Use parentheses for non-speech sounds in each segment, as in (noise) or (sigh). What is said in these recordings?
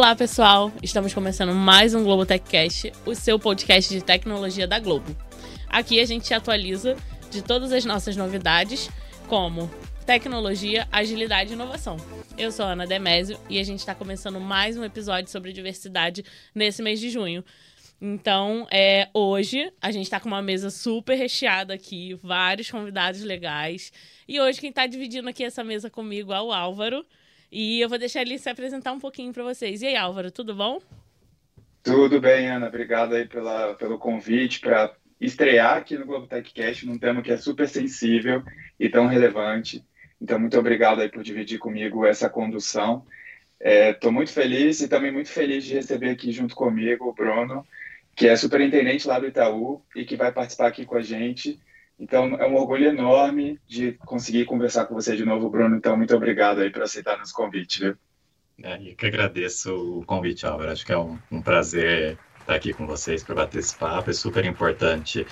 Olá, pessoal! Estamos começando mais um Globo Techcast, o seu podcast de tecnologia da Globo. Aqui a gente te atualiza de todas as nossas novidades, como tecnologia, agilidade e inovação. Eu sou Ana Demésio e a gente está começando mais um episódio sobre diversidade nesse mês de junho. Então, é, hoje a gente está com uma mesa super recheada aqui, vários convidados legais. E hoje quem está dividindo aqui essa mesa comigo é o Álvaro. E eu vou deixar ele se apresentar um pouquinho para vocês. E aí, Álvaro, tudo bom? Tudo bem, Ana. Obrigado aí pela, pelo convite para estrear aqui no Globo Techcast num tema que é super sensível e tão relevante. Então, muito obrigado aí por dividir comigo essa condução. Estou é, muito feliz e também muito feliz de receber aqui junto comigo o Bruno, que é superintendente lá do Itaú e que vai participar aqui com a gente então, é um orgulho enorme de conseguir conversar com você de novo, Bruno. Então, muito obrigado aí por aceitar nosso convite, viu? É, eu que agradeço o convite, Álvaro. Acho que é um, um prazer estar aqui com vocês para bater esse papo. É super importante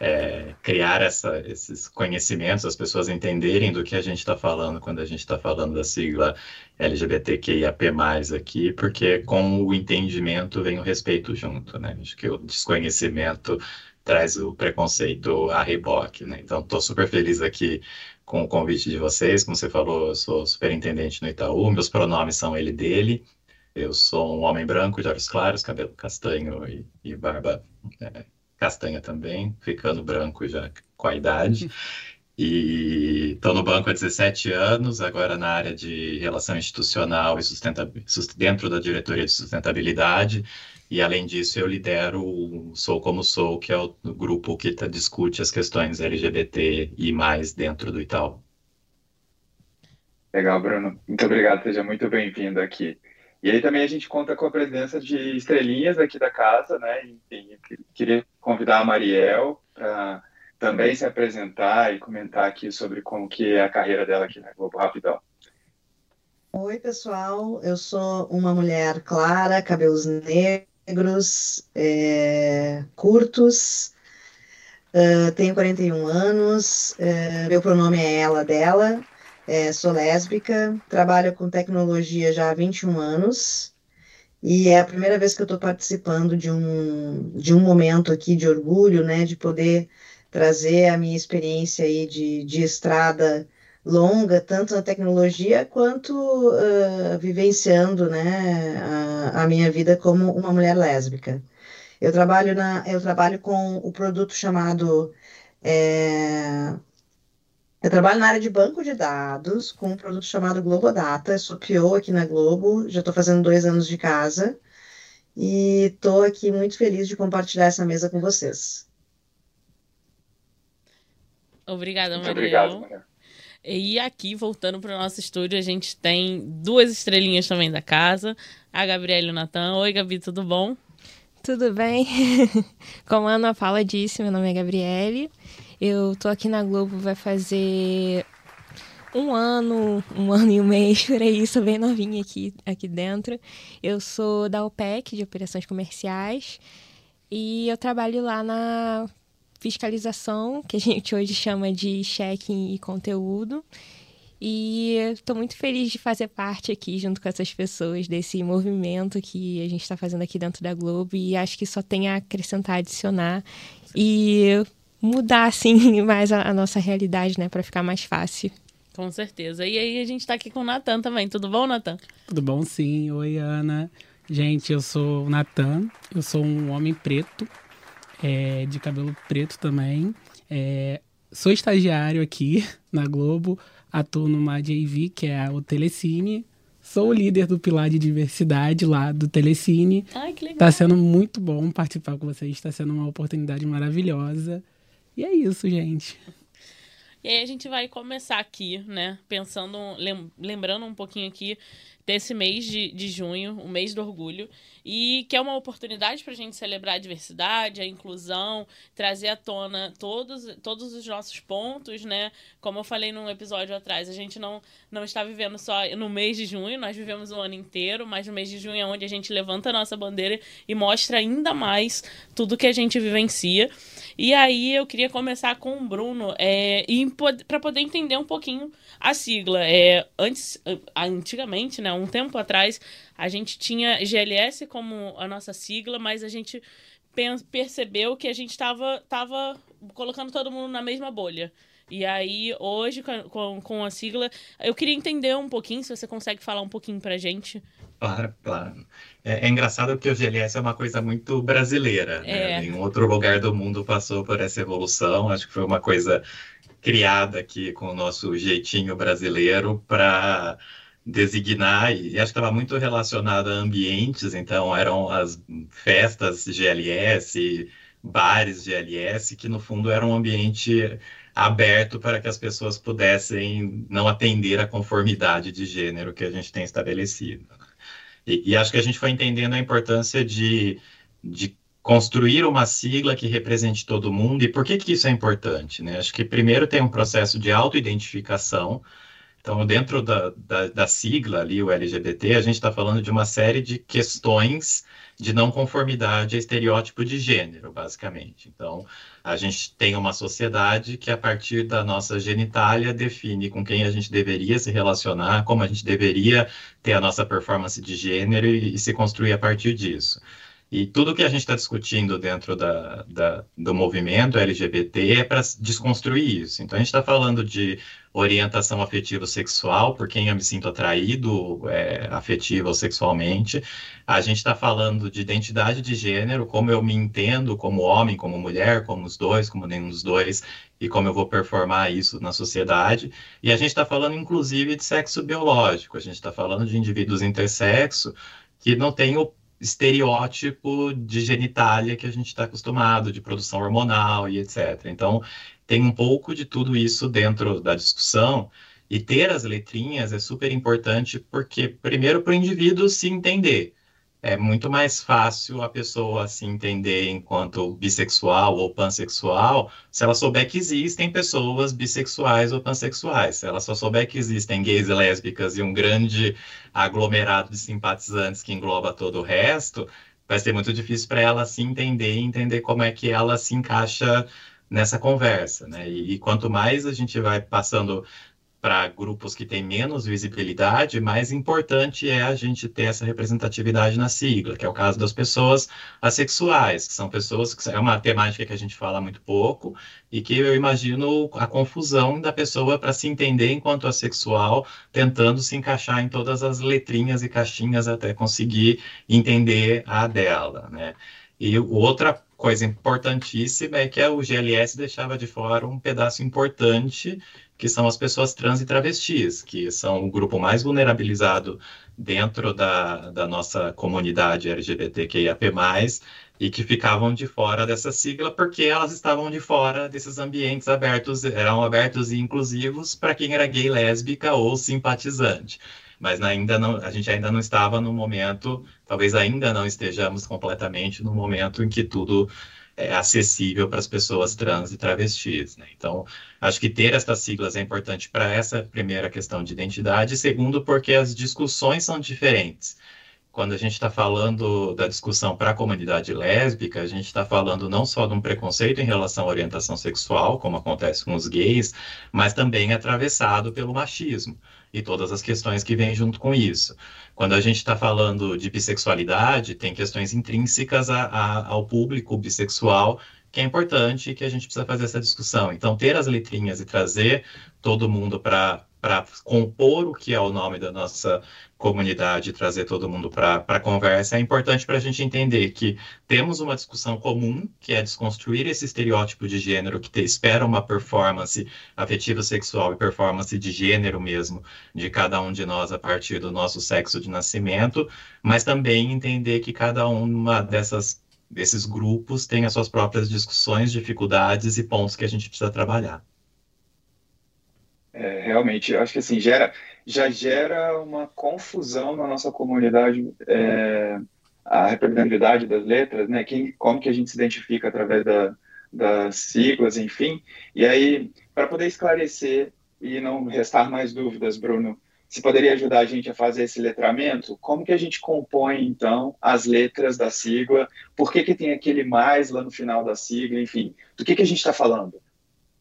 é, criar essa, esses conhecimentos, as pessoas entenderem do que a gente está falando quando a gente está falando da sigla LGBTQIAP+, aqui, porque com o entendimento vem o respeito junto, né? Acho que o desconhecimento traz o preconceito a reboque, né? Então, estou super feliz aqui com o convite de vocês. Como você falou, eu sou superintendente no Itaú, meus pronomes são ele dele. Eu sou um homem branco, de olhos claros, cabelo castanho e, e barba é, castanha também, ficando branco já com a idade. (laughs) E estou no banco há 17 anos, agora na área de relação institucional e dentro da diretoria de sustentabilidade. E além disso, eu lidero o Sou Como Sou, que é o grupo que tá, discute as questões LGBT e mais dentro do Itaú. Legal, Bruno. Muito obrigado, seja muito bem-vindo aqui. E aí também a gente conta com a presença de estrelinhas aqui da casa, né? Enfim, queria convidar a Mariel para também se apresentar e comentar aqui sobre como que é a carreira dela aqui na Globo Rapidão. Oi, pessoal. Eu sou uma mulher clara, cabelos negros negros, é, curtos, uh, tenho 41 anos, uh, meu pronome é ela, dela, é, sou lésbica, trabalho com tecnologia já há 21 anos, e é a primeira vez que eu estou participando de um, de um momento aqui de orgulho, né, de poder trazer a minha experiência aí de, de estrada longa, tanto na tecnologia quanto uh, vivenciando né, a, a, minha vida como uma mulher lésbica. Eu trabalho, na, eu trabalho com o produto chamado. É, eu trabalho na área de banco de dados com um produto chamado Globodata. Eu sou PO aqui na Globo, já estou fazendo dois anos de casa e estou aqui muito feliz de compartilhar essa mesa com vocês. Obrigada, Maria. Obrigado, Maria. E aqui, voltando para o nosso estúdio, a gente tem duas estrelinhas também da casa, a Gabriela e o Natan. Oi, Gabi, tudo bom? Tudo bem? (laughs) Como a Ana fala disse, meu nome é Gabriele. Eu tô aqui na Globo, vai fazer um ano, um ano e um mês, por aí, sou bem novinha aqui, aqui dentro. Eu sou da OPEC, de Operações Comerciais, e eu trabalho lá na fiscalização, que a gente hoje chama de check-in e conteúdo. E estou muito feliz de fazer parte aqui, junto com essas pessoas, desse movimento que a gente está fazendo aqui dentro da Globo. E acho que só tem a acrescentar, adicionar e mudar, assim, (laughs) mais a, a nossa realidade, né, para ficar mais fácil. Com certeza. E aí a gente está aqui com o Natan também. Tudo bom, Natan? Tudo bom, sim. Oi, Ana. Gente, eu sou o Natan, eu sou um homem preto, é, de cabelo preto também. É, sou estagiário aqui na Globo, atuo numa JV, que é o Telecine. Sou o líder do pilar de diversidade lá do Telecine. Ai, que legal. Tá sendo muito bom participar com vocês, está sendo uma oportunidade maravilhosa. E é isso, gente. E aí a gente vai começar aqui, né? Pensando, lembrando um pouquinho aqui desse mês de, de junho, o mês do orgulho, e que é uma oportunidade para a gente celebrar a diversidade, a inclusão, trazer à tona todos, todos os nossos pontos, né? Como eu falei num episódio atrás, a gente não, não está vivendo só no mês de junho, nós vivemos o ano inteiro, mas no mês de junho é onde a gente levanta a nossa bandeira e mostra ainda mais tudo que a gente vivencia. E aí eu queria começar com o Bruno, é, para poder entender um pouquinho a sigla. É, antes, antigamente, né, um tempo atrás, a gente tinha GLS como a nossa sigla, mas a gente percebeu que a gente estava tava colocando todo mundo na mesma bolha. E aí, hoje, com, com a sigla, eu queria entender um pouquinho, se você consegue falar um pouquinho pra gente. Claro, claro. É, é engraçado porque o GLS é uma coisa muito brasileira. Né? É. Nenhum outro lugar do mundo passou por essa evolução. Acho que foi uma coisa criada aqui com o nosso jeitinho brasileiro para designar, e acho que estava muito relacionada a ambientes, então eram as festas GLS, bares GLS, que no fundo era um ambiente aberto para que as pessoas pudessem não atender à conformidade de gênero que a gente tem estabelecido. E, e acho que a gente foi entendendo a importância de, de construir uma sigla que represente todo mundo. E por que, que isso é importante? Né? Acho que primeiro tem um processo de autoidentificação. Então, dentro da, da, da sigla ali, o LGBT, a gente está falando de uma série de questões de não conformidade a estereótipo de gênero, basicamente. Então, a gente tem uma sociedade que, a partir da nossa genitália, define com quem a gente deveria se relacionar, como a gente deveria ter a nossa performance de gênero e, e se construir a partir disso. E tudo que a gente está discutindo dentro da, da, do movimento LGBT é para desconstruir isso. Então, a gente está falando de orientação afetivo sexual, por quem eu me sinto atraído é, afetivo ou sexualmente. A gente está falando de identidade de gênero, como eu me entendo como homem, como mulher, como os dois, como nenhum dos dois, e como eu vou performar isso na sociedade. E a gente está falando, inclusive, de sexo biológico. A gente está falando de indivíduos intersexo que não têm o estereótipo de genitália que a gente está acostumado, de produção hormonal e etc. Então, tem um pouco de tudo isso dentro da discussão. E ter as letrinhas é super importante porque, primeiro, para o indivíduo se entender é muito mais fácil a pessoa se entender enquanto bissexual ou pansexual se ela souber que existem pessoas bissexuais ou pansexuais. Se ela só souber que existem gays e lésbicas e um grande aglomerado de simpatizantes que engloba todo o resto, vai ser muito difícil para ela se entender e entender como é que ela se encaixa nessa conversa, né? E, e quanto mais a gente vai passando para grupos que têm menos visibilidade, mais importante é a gente ter essa representatividade na sigla, que é o caso das pessoas assexuais, que são pessoas que é uma temática que a gente fala muito pouco e que eu imagino a confusão da pessoa para se entender enquanto assexual, tentando se encaixar em todas as letrinhas e caixinhas até conseguir entender a dela, né? E outra coisa importantíssima é que o GLS deixava de fora um pedaço importante que são as pessoas trans e travestis, que são o grupo mais vulnerabilizado dentro da, da nossa comunidade LGBTQIAP+, e que ficavam de fora dessa sigla porque elas estavam de fora desses ambientes abertos, eram abertos e inclusivos para quem era gay, lésbica ou simpatizante. Mas ainda não, a gente ainda não estava no momento, talvez ainda não estejamos completamente no momento em que tudo é, acessível para as pessoas trans e travestis. Né? Então, acho que ter essas siglas é importante para essa primeira questão de identidade, segundo, porque as discussões são diferentes. Quando a gente está falando da discussão para a comunidade lésbica, a gente está falando não só de um preconceito em relação à orientação sexual, como acontece com os gays, mas também atravessado pelo machismo e todas as questões que vêm junto com isso. Quando a gente está falando de bissexualidade, tem questões intrínsecas a, a, ao público bissexual que é importante e que a gente precisa fazer essa discussão. Então, ter as letrinhas e trazer todo mundo para compor o que é o nome da nossa comunidade, trazer todo mundo para a conversa, é importante para a gente entender que temos uma discussão comum, que é desconstruir esse estereótipo de gênero que te, espera uma performance afetiva sexual e performance de gênero mesmo de cada um de nós a partir do nosso sexo de nascimento, mas também entender que cada uma dessas desses grupos tem as suas próprias discussões, dificuldades e pontos que a gente precisa trabalhar. É, realmente, acho que assim, gera, já gera uma confusão na nossa comunidade é, a representatividade das letras, né? Quem, como que a gente se identifica através da, das siglas, enfim. E aí, para poder esclarecer e não restar mais dúvidas, Bruno, você poderia ajudar a gente a fazer esse letramento? Como que a gente compõe, então, as letras da sigla? Por que, que tem aquele mais lá no final da sigla? Enfim, do que, que a gente está falando?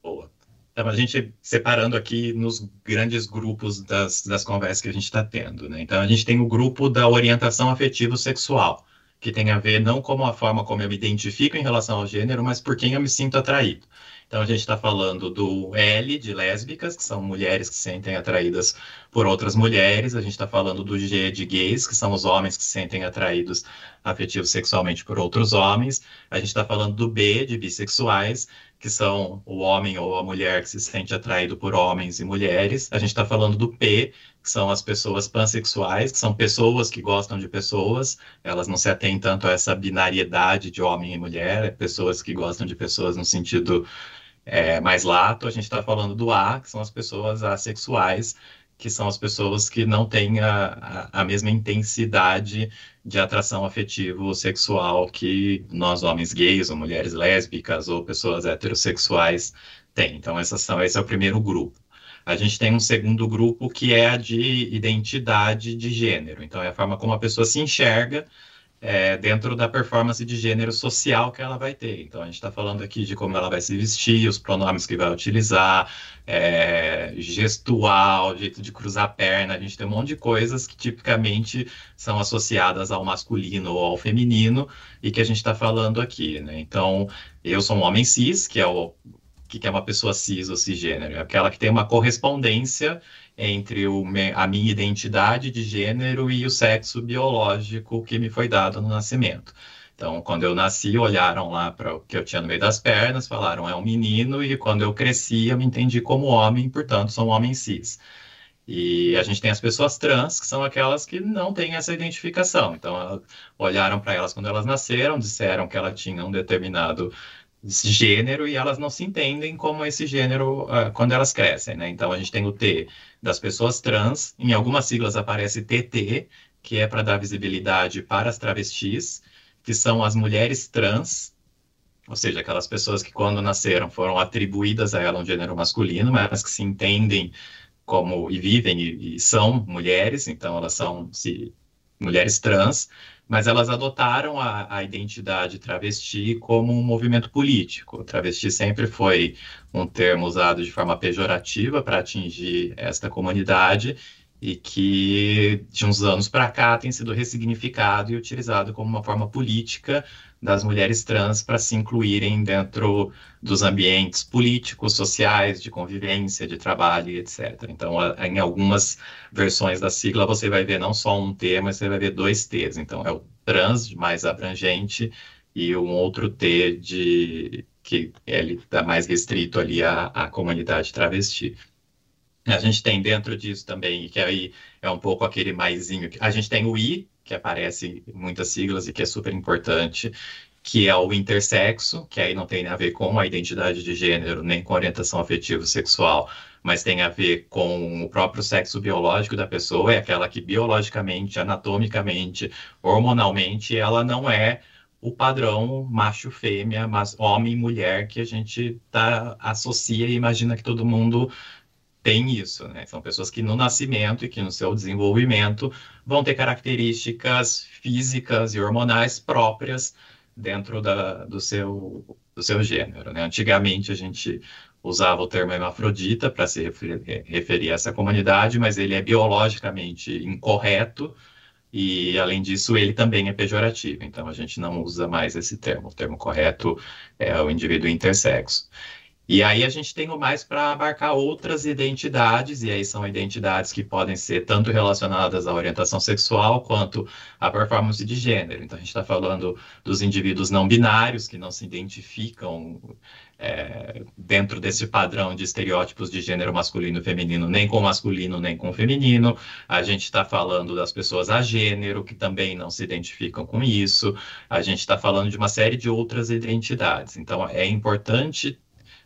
Boa. Então, a gente separando aqui nos grandes grupos das, das conversas que a gente está tendo, né? Então, a gente tem o grupo da orientação afetivo-sexual, que tem a ver não como a forma como eu me identifico em relação ao gênero, mas por quem eu me sinto atraído. Então, a gente está falando do L, de lésbicas, que são mulheres que se sentem atraídas por outras mulheres. A gente está falando do G, de gays, que são os homens que se sentem atraídos afetivos sexualmente por outros homens. A gente está falando do B, de bissexuais, que são o homem ou a mulher que se sente atraído por homens e mulheres. A gente está falando do P, que são as pessoas pansexuais, que são pessoas que gostam de pessoas, elas não se atêm tanto a essa binariedade de homem e mulher, é pessoas que gostam de pessoas no sentido é, mais lato. A gente está falando do A, que são as pessoas assexuais, que são as pessoas que não têm a, a, a mesma intensidade de atração afetivo sexual que nós homens gays ou mulheres lésbicas ou pessoas heterossexuais têm. Então, essas são, esse é o primeiro grupo. A gente tem um segundo grupo que é a de identidade de gênero. Então, é a forma como a pessoa se enxerga é, dentro da performance de gênero social que ela vai ter. Então, a gente está falando aqui de como ela vai se vestir, os pronomes que vai utilizar, é, gestual, jeito de cruzar a perna. A gente tem um monte de coisas que tipicamente são associadas ao masculino ou ao feminino e que a gente está falando aqui. Né? Então, eu sou um homem cis, que é o que é uma pessoa cis ou cisgênero? É aquela que tem uma correspondência entre o, a minha identidade de gênero e o sexo biológico que me foi dado no nascimento. Então, quando eu nasci, olharam lá para o que eu tinha no meio das pernas, falaram é um menino, e quando eu cresci, eu me entendi como homem, portanto, sou um homem cis. E a gente tem as pessoas trans, que são aquelas que não têm essa identificação. Então, olharam para elas quando elas nasceram, disseram que ela tinha um determinado gênero e elas não se entendem como esse gênero uh, quando elas crescem, né? Então a gente tem o T das pessoas trans, em algumas siglas aparece TT, que é para dar visibilidade para as travestis, que são as mulheres trans, ou seja, aquelas pessoas que quando nasceram foram atribuídas a ela um gênero masculino, mas que se entendem como e vivem e, e são mulheres, então elas são se, mulheres trans mas elas adotaram a, a, identidade travesti como um movimento político. Travesti sempre foi um termo usado de forma pejorativa para atingir esta comunidade e que de uns anos para cá tem sido ressignificado e utilizado como uma forma política das mulheres trans para se incluírem dentro dos ambientes políticos, sociais, de convivência, de trabalho, etc. Então, em algumas versões da sigla você vai ver não só um T, mas você vai ver dois T's. Então, é o trans mais abrangente e um outro T de que ele está mais restrito ali à, à comunidade travesti. A gente tem dentro disso também, que aí é um pouco aquele maisinho. A gente tem o I, que aparece em muitas siglas e que é super importante, que é o intersexo, que aí não tem a ver com a identidade de gênero, nem com orientação afetivo sexual, mas tem a ver com o próprio sexo biológico da pessoa, é aquela que biologicamente, anatomicamente, hormonalmente, ela não é o padrão macho-fêmea, mas homem-mulher que a gente tá, associa e imagina que todo mundo tem isso, né? São pessoas que no nascimento e que no seu desenvolvimento vão ter características físicas e hormonais próprias dentro da, do, seu, do seu gênero, né? Antigamente a gente usava o termo hermafrodita para se referir, referir a essa comunidade, mas ele é biologicamente incorreto e, além disso, ele também é pejorativo. Então, a gente não usa mais esse termo. O termo correto é o indivíduo intersexo. E aí a gente tem o mais para abarcar outras identidades, e aí são identidades que podem ser tanto relacionadas à orientação sexual quanto à performance de gênero. Então a gente está falando dos indivíduos não binários que não se identificam é, dentro desse padrão de estereótipos de gênero masculino e feminino, nem com masculino nem com feminino. A gente está falando das pessoas a gênero que também não se identificam com isso. A gente está falando de uma série de outras identidades. Então é importante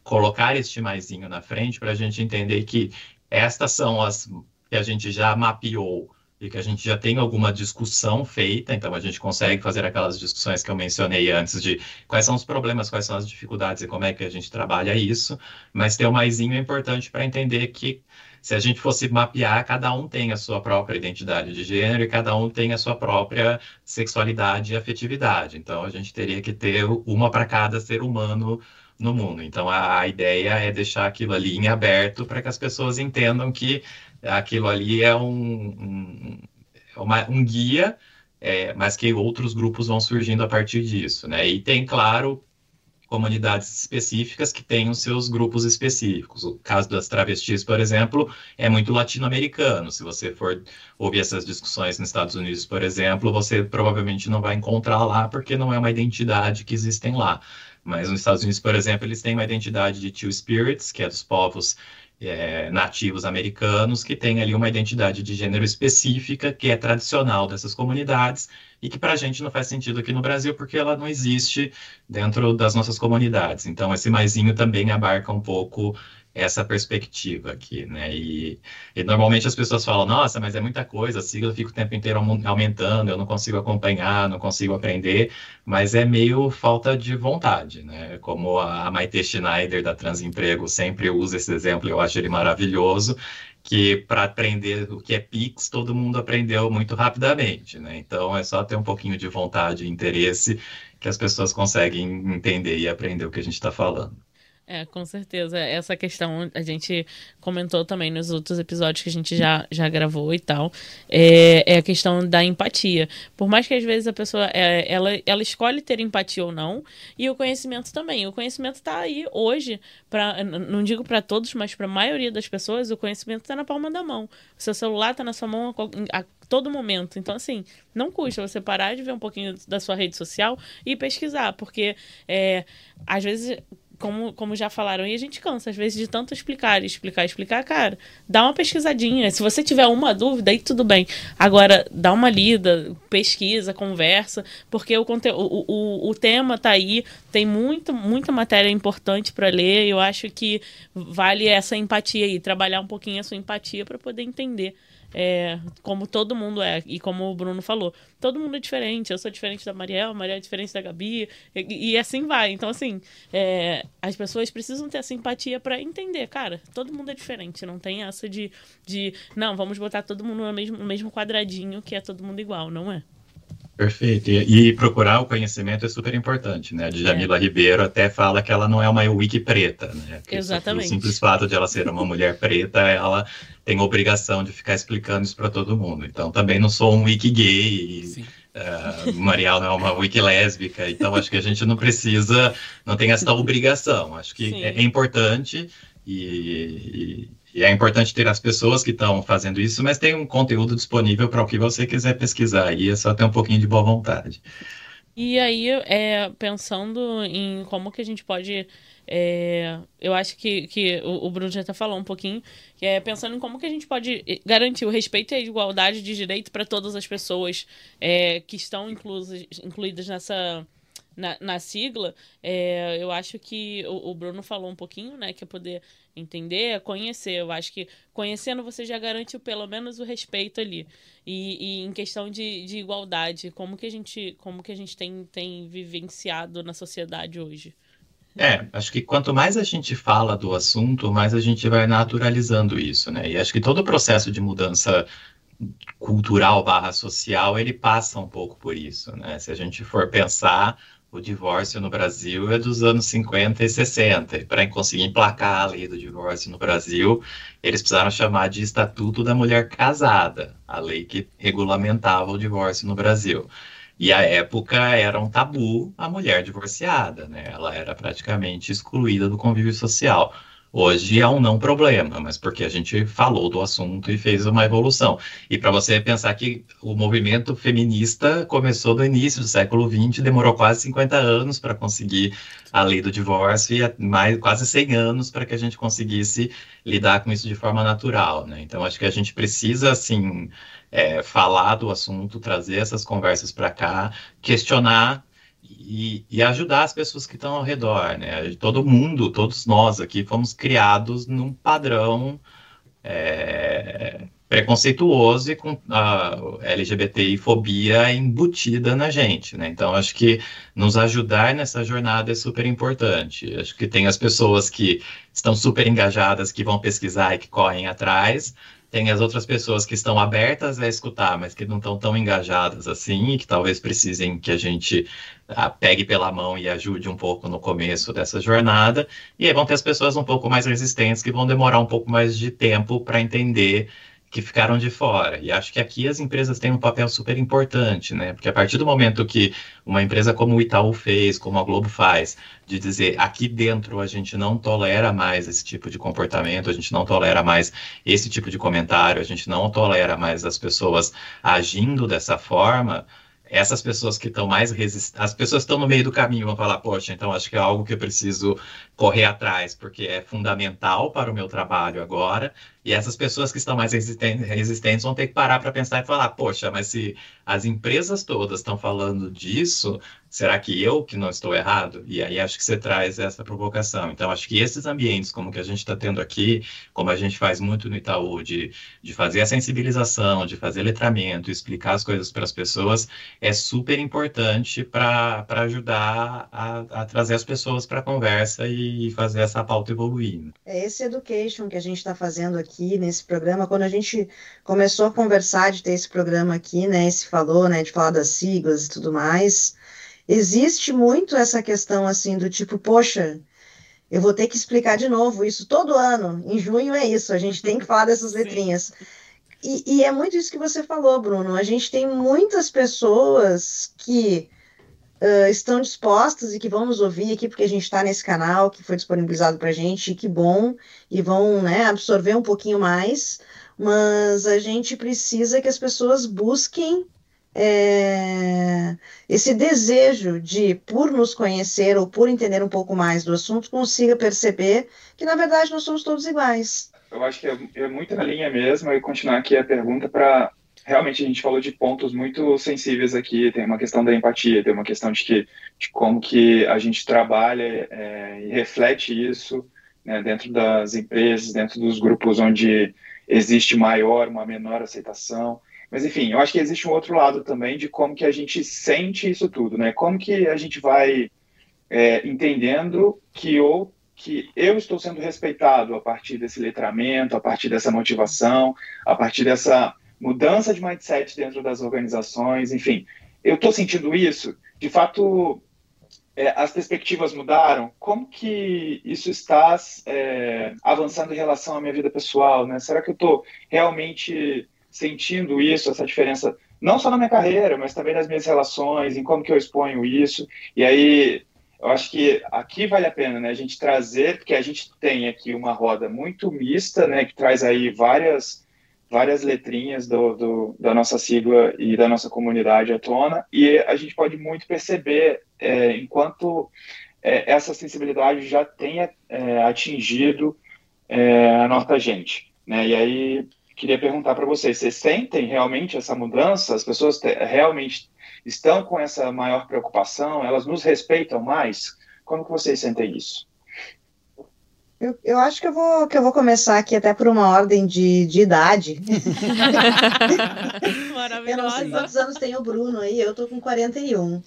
colocar este maisinho na frente para a gente entender que estas são as que a gente já mapeou e que a gente já tem alguma discussão feita, então a gente consegue fazer aquelas discussões que eu mencionei antes de quais são os problemas, quais são as dificuldades e como é que a gente trabalha isso, mas ter o maisinho é importante para entender que se a gente fosse mapear, cada um tem a sua própria identidade de gênero e cada um tem a sua própria sexualidade e afetividade. Então a gente teria que ter uma para cada ser humano no mundo. Então, a, a ideia é deixar aquilo ali em aberto para que as pessoas entendam que aquilo ali é um, um, é uma, um guia, é, mas que outros grupos vão surgindo a partir disso, né? E tem, claro, comunidades específicas que têm os seus grupos específicos. O caso das travestis, por exemplo, é muito latino-americano. Se você for ouvir essas discussões nos Estados Unidos, por exemplo, você provavelmente não vai encontrar lá, porque não é uma identidade que existem lá. Mas nos Estados Unidos, por exemplo, eles têm uma identidade de Two Spirits, que é dos povos é, nativos americanos, que tem ali uma identidade de gênero específica, que é tradicional dessas comunidades, e que para a gente não faz sentido aqui no Brasil, porque ela não existe dentro das nossas comunidades. Então, esse maisinho também abarca um pouco essa perspectiva aqui, né? E, e, normalmente as pessoas falam, nossa, mas é muita coisa, a sigla fica o tempo inteiro aumentando, eu não consigo acompanhar, não consigo aprender, mas é meio falta de vontade, né? Como a Maite Schneider da Transemprego sempre usa esse exemplo, eu acho ele maravilhoso, que para aprender o que é Pix, todo mundo aprendeu muito rapidamente, né? Então é só ter um pouquinho de vontade e interesse que as pessoas conseguem entender e aprender o que a gente está falando. É, com certeza. Essa questão a gente comentou também nos outros episódios que a gente já, já gravou e tal. É, é a questão da empatia. Por mais que às vezes a pessoa é, ela, ela escolhe ter empatia ou não, e o conhecimento também. O conhecimento está aí hoje, pra, não digo para todos, mas para a maioria das pessoas, o conhecimento está na palma da mão. O seu celular está na sua mão a, a todo momento. Então, assim, não custa você parar de ver um pouquinho da sua rede social e pesquisar, porque é, às vezes como, como já falaram, e a gente cansa, às vezes, de tanto explicar, explicar, explicar, cara, dá uma pesquisadinha. Se você tiver uma dúvida, aí tudo bem. Agora, dá uma lida, pesquisa, conversa, porque o, o, o, o tema tá aí, tem muito, muita matéria importante para ler, eu acho que vale essa empatia aí, trabalhar um pouquinho a sua empatia para poder entender é, como todo mundo é, e como o Bruno falou, todo mundo é diferente. Eu sou diferente da Mariel, a Mariel é diferente da Gabi, e, e assim vai. Então, assim, é, as pessoas precisam ter essa empatia para entender, cara, todo mundo é diferente. Não tem essa de, de não, vamos botar todo mundo no mesmo, no mesmo quadradinho que é todo mundo igual, não é? Perfeito. E, e, procurar o conhecimento é super importante, né? A Djamila é. Ribeiro até fala que ela não é uma wiki preta, né? Porque Exatamente. O simples fato de ela ser uma mulher preta, ela tem obrigação de ficar explicando isso para todo mundo. Então, também não sou um wiki gay. Uh, Marial não é uma wiki lésbica, então acho que a gente não precisa, não tem essa obrigação. Acho que é, é, importante e, e é importante ter as pessoas que estão fazendo isso, mas tem um conteúdo disponível para o que você quiser pesquisar, e é só ter um pouquinho de boa vontade. E aí, é, pensando em como que a gente pode. É, eu acho que, que o, o Bruno já até falou um pouquinho, que é pensando em como que a gente pode garantir o respeito e a igualdade de direito para todas as pessoas é, que estão inclusas, incluídas nessa, na, na sigla, é, eu acho que o, o, Bruno falou um pouquinho, né? Que é poder entender, conhecer. Eu acho que conhecendo você já garante pelo menos o respeito ali. E, e em questão de, de igualdade, como que a gente, como que a gente tem, tem vivenciado na sociedade hoje? É, acho que quanto mais a gente fala do assunto, mais a gente vai naturalizando isso, né? E acho que todo o processo de mudança cultural barra social, ele passa um pouco por isso, né? Se a gente for pensar, o divórcio no Brasil é dos anos 50 e 60. Para conseguir emplacar a lei do divórcio no Brasil, eles precisaram chamar de Estatuto da Mulher Casada, a lei que regulamentava o divórcio no Brasil. E à época era um tabu a mulher divorciada, né? Ela era praticamente excluída do convívio social. Hoje é um não problema, mas porque a gente falou do assunto e fez uma evolução. E para você pensar que o movimento feminista começou no início do século XX, demorou quase 50 anos para conseguir a lei do divórcio e mais quase 100 anos para que a gente conseguisse lidar com isso de forma natural, né? Então acho que a gente precisa assim é, falar do assunto, trazer essas conversas para cá, questionar e, e, ajudar as pessoas que estão ao redor, né? Todo mundo, todos nós aqui fomos criados num padrão é, preconceituoso e com a LGBTI-fobia embutida na gente, né? Então, acho que nos ajudar nessa jornada é super importante. Acho que tem as pessoas que estão super engajadas, que vão pesquisar e que correm atrás, tem as outras pessoas que estão abertas a escutar, mas que não estão tão engajadas assim, e que talvez precisem que a gente ah, pegue pela mão e ajude um pouco no começo dessa jornada. E aí vão ter as pessoas um pouco mais resistentes que vão demorar um pouco mais de tempo para entender que ficaram de fora. E acho que aqui as empresas têm um papel super importante, né? Porque a partir do momento que uma empresa como o Itaú fez, como a Globo faz, de dizer aqui dentro a gente não tolera mais esse tipo de comportamento, a gente não tolera mais esse tipo de comentário, a gente não tolera mais as pessoas agindo dessa forma, essas pessoas que estão mais resistentes, as pessoas estão no meio do caminho vão falar, poxa, então acho que é algo que eu preciso correr atrás, porque é fundamental para o meu trabalho agora, e essas pessoas que estão mais resistentes vão ter que parar para pensar e falar: poxa, mas se as empresas todas estão falando disso, será que eu que não estou errado? E aí acho que você traz essa provocação. Então, acho que esses ambientes, como que a gente está tendo aqui, como a gente faz muito no Itaú, de, de fazer a sensibilização, de fazer letramento, explicar as coisas para as pessoas, é super importante para ajudar a, a, trazer as pessoas para a conversa e fazer essa pauta evoluir. É esse education que a gente está fazendo aqui aqui nesse programa, quando a gente começou a conversar de ter esse programa aqui, né, se falou, né, de falar das siglas e tudo mais, existe muito essa questão assim do tipo, poxa, eu vou ter que explicar de novo isso todo ano. Em junho é isso, a gente tem que falar dessas letrinhas. E, e, é muito isso que você falou, Bruno. A gente tem muitas pessoas que uh, estão dispostas e que vão nos ouvir aqui, porque a gente está nesse canal que foi disponibilizado para a gente, e que bom, e vão né, absorver um pouquinho mais, mas a gente precisa que as pessoas busquem é, esse desejo de, por nos conhecer ou por entender um pouco mais do assunto, consiga perceber que, na verdade, nós somos todos iguais. Eu acho que é, é muito na linha mesmo, e continuar aqui a pergunta para realmente a gente falou de pontos muito sensíveis aqui. Tem uma questão da empatia, tem uma questão de, que, de como que a gente trabalha é, e reflete isso né, dentro das empresas, dentro dos grupos onde existe maior, uma menor aceitação. Mas enfim, eu acho que existe um outro lado também de como que a gente sente isso tudo, né? Como que a gente vai é, entendendo que ou que eu estou sendo respeitado a partir desse letramento, a partir dessa motivação, a partir dessa mudança de mindset dentro das organizações, enfim. Eu estou sentindo isso. De fato, é, as perspectivas mudaram. Como que isso está é, avançando em relação à minha vida pessoal? Né? Será que eu estou realmente sentindo isso, essa diferença, não só na minha carreira, mas também nas minhas relações, em como que eu exponho isso? E aí, eu acho que aqui vale a pena né, a gente trazer, porque a gente tem aqui uma roda muito mista, né, que traz aí várias várias letrinhas do, do, da nossa sigla e da nossa comunidade à tona, e a gente pode muito perceber é, enquanto é, essa sensibilidade já tenha é, atingido é, a nossa gente. Né? E aí, queria perguntar para vocês, vocês sentem realmente essa mudança? As pessoas te, realmente estão com essa maior preocupação? Elas nos respeitam mais? Como que vocês sentem isso? Eu, eu acho que eu, vou, que eu vou começar aqui até por uma ordem de, de idade. (laughs) Maravilhosa. Eu não sei quantos anos tem o Bruno aí, eu tô com 41.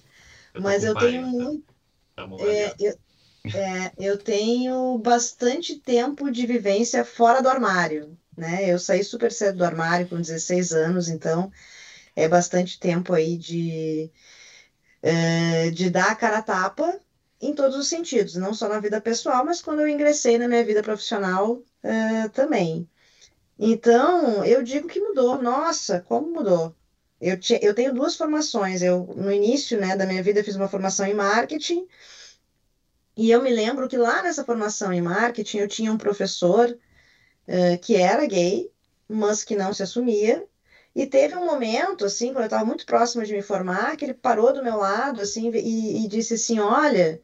Eu mas eu tenho muito. É, eu, é, eu tenho bastante tempo de vivência fora do armário. Né? Eu saí super cedo do armário com 16 anos, então é bastante tempo aí de, é, de dar a cara a tapa em todos os sentidos, não só na vida pessoal, mas quando eu ingressei na minha vida profissional uh, também. Então, eu digo que mudou. Nossa, como mudou? Eu, te, eu tenho duas formações. Eu, no início né, da minha vida, fiz uma formação em marketing. E eu me lembro que lá nessa formação em marketing, eu tinha um professor uh, que era gay, mas que não se assumia. E teve um momento, assim, quando eu estava muito próxima de me formar, que ele parou do meu lado, assim, e, e disse assim, olha,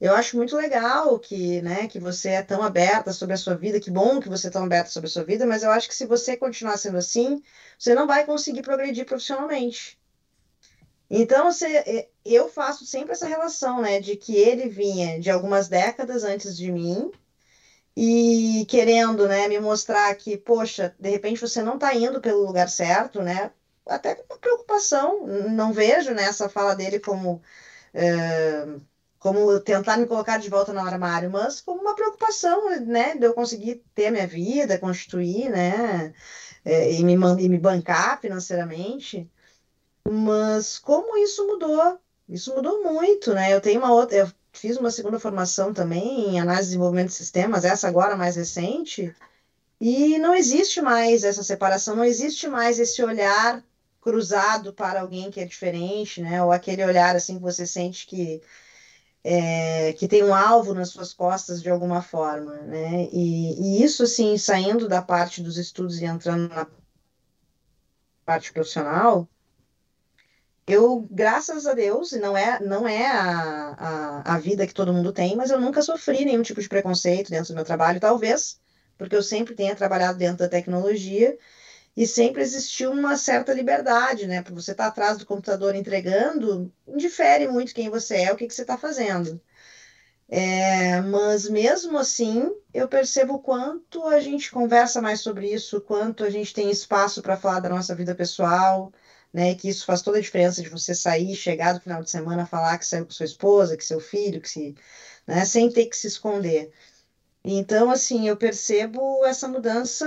eu acho muito legal que, né, que você é tão aberta sobre a sua vida, que bom que você é tão aberta sobre a sua vida, mas eu acho que se você continuar sendo assim, você não vai conseguir progredir profissionalmente. Então, você, eu faço sempre essa relação, né, de que ele vinha de algumas décadas antes de mim, e querendo, né, me mostrar que, poxa, de repente você não está indo pelo lugar certo, né? Até com preocupação, não vejo nessa né, fala dele como é, como tentar me colocar de volta no armário, mas como uma preocupação, né, de eu conseguir ter minha vida, constituir, né, é, e, me, e me bancar financeiramente. Mas como isso mudou? Isso mudou muito, né? Eu tenho uma outra, eu fiz uma segunda formação também em análise e desenvolvimento de sistemas, essa agora mais recente, e não existe mais essa separação, não existe mais esse olhar cruzado para alguém que é diferente, né? Ou aquele olhar assim que você sente que é, que tem um alvo nas suas costas de alguma forma, né? E, e, isso, assim, saindo da parte dos estudos e entrando na parte profissional, eu, graças a Deus, não é, não é a, a, a vida que todo mundo tem, mas eu nunca sofri nenhum tipo de preconceito dentro do meu trabalho, talvez porque eu sempre tenha trabalhado dentro da tecnologia e sempre existiu uma certa liberdade, né? Para você estar tá atrás do computador entregando, indifere muito quem você é, o que, que você está fazendo. É, mas mesmo assim, eu percebo quanto a gente conversa mais sobre isso, quanto a gente tem espaço para falar da nossa vida pessoal, né? Que isso faz toda a diferença de você sair, chegar no final de semana, falar que saiu com sua esposa, que seu filho, que se, né? Sem ter que se esconder. Então, assim, eu percebo essa mudança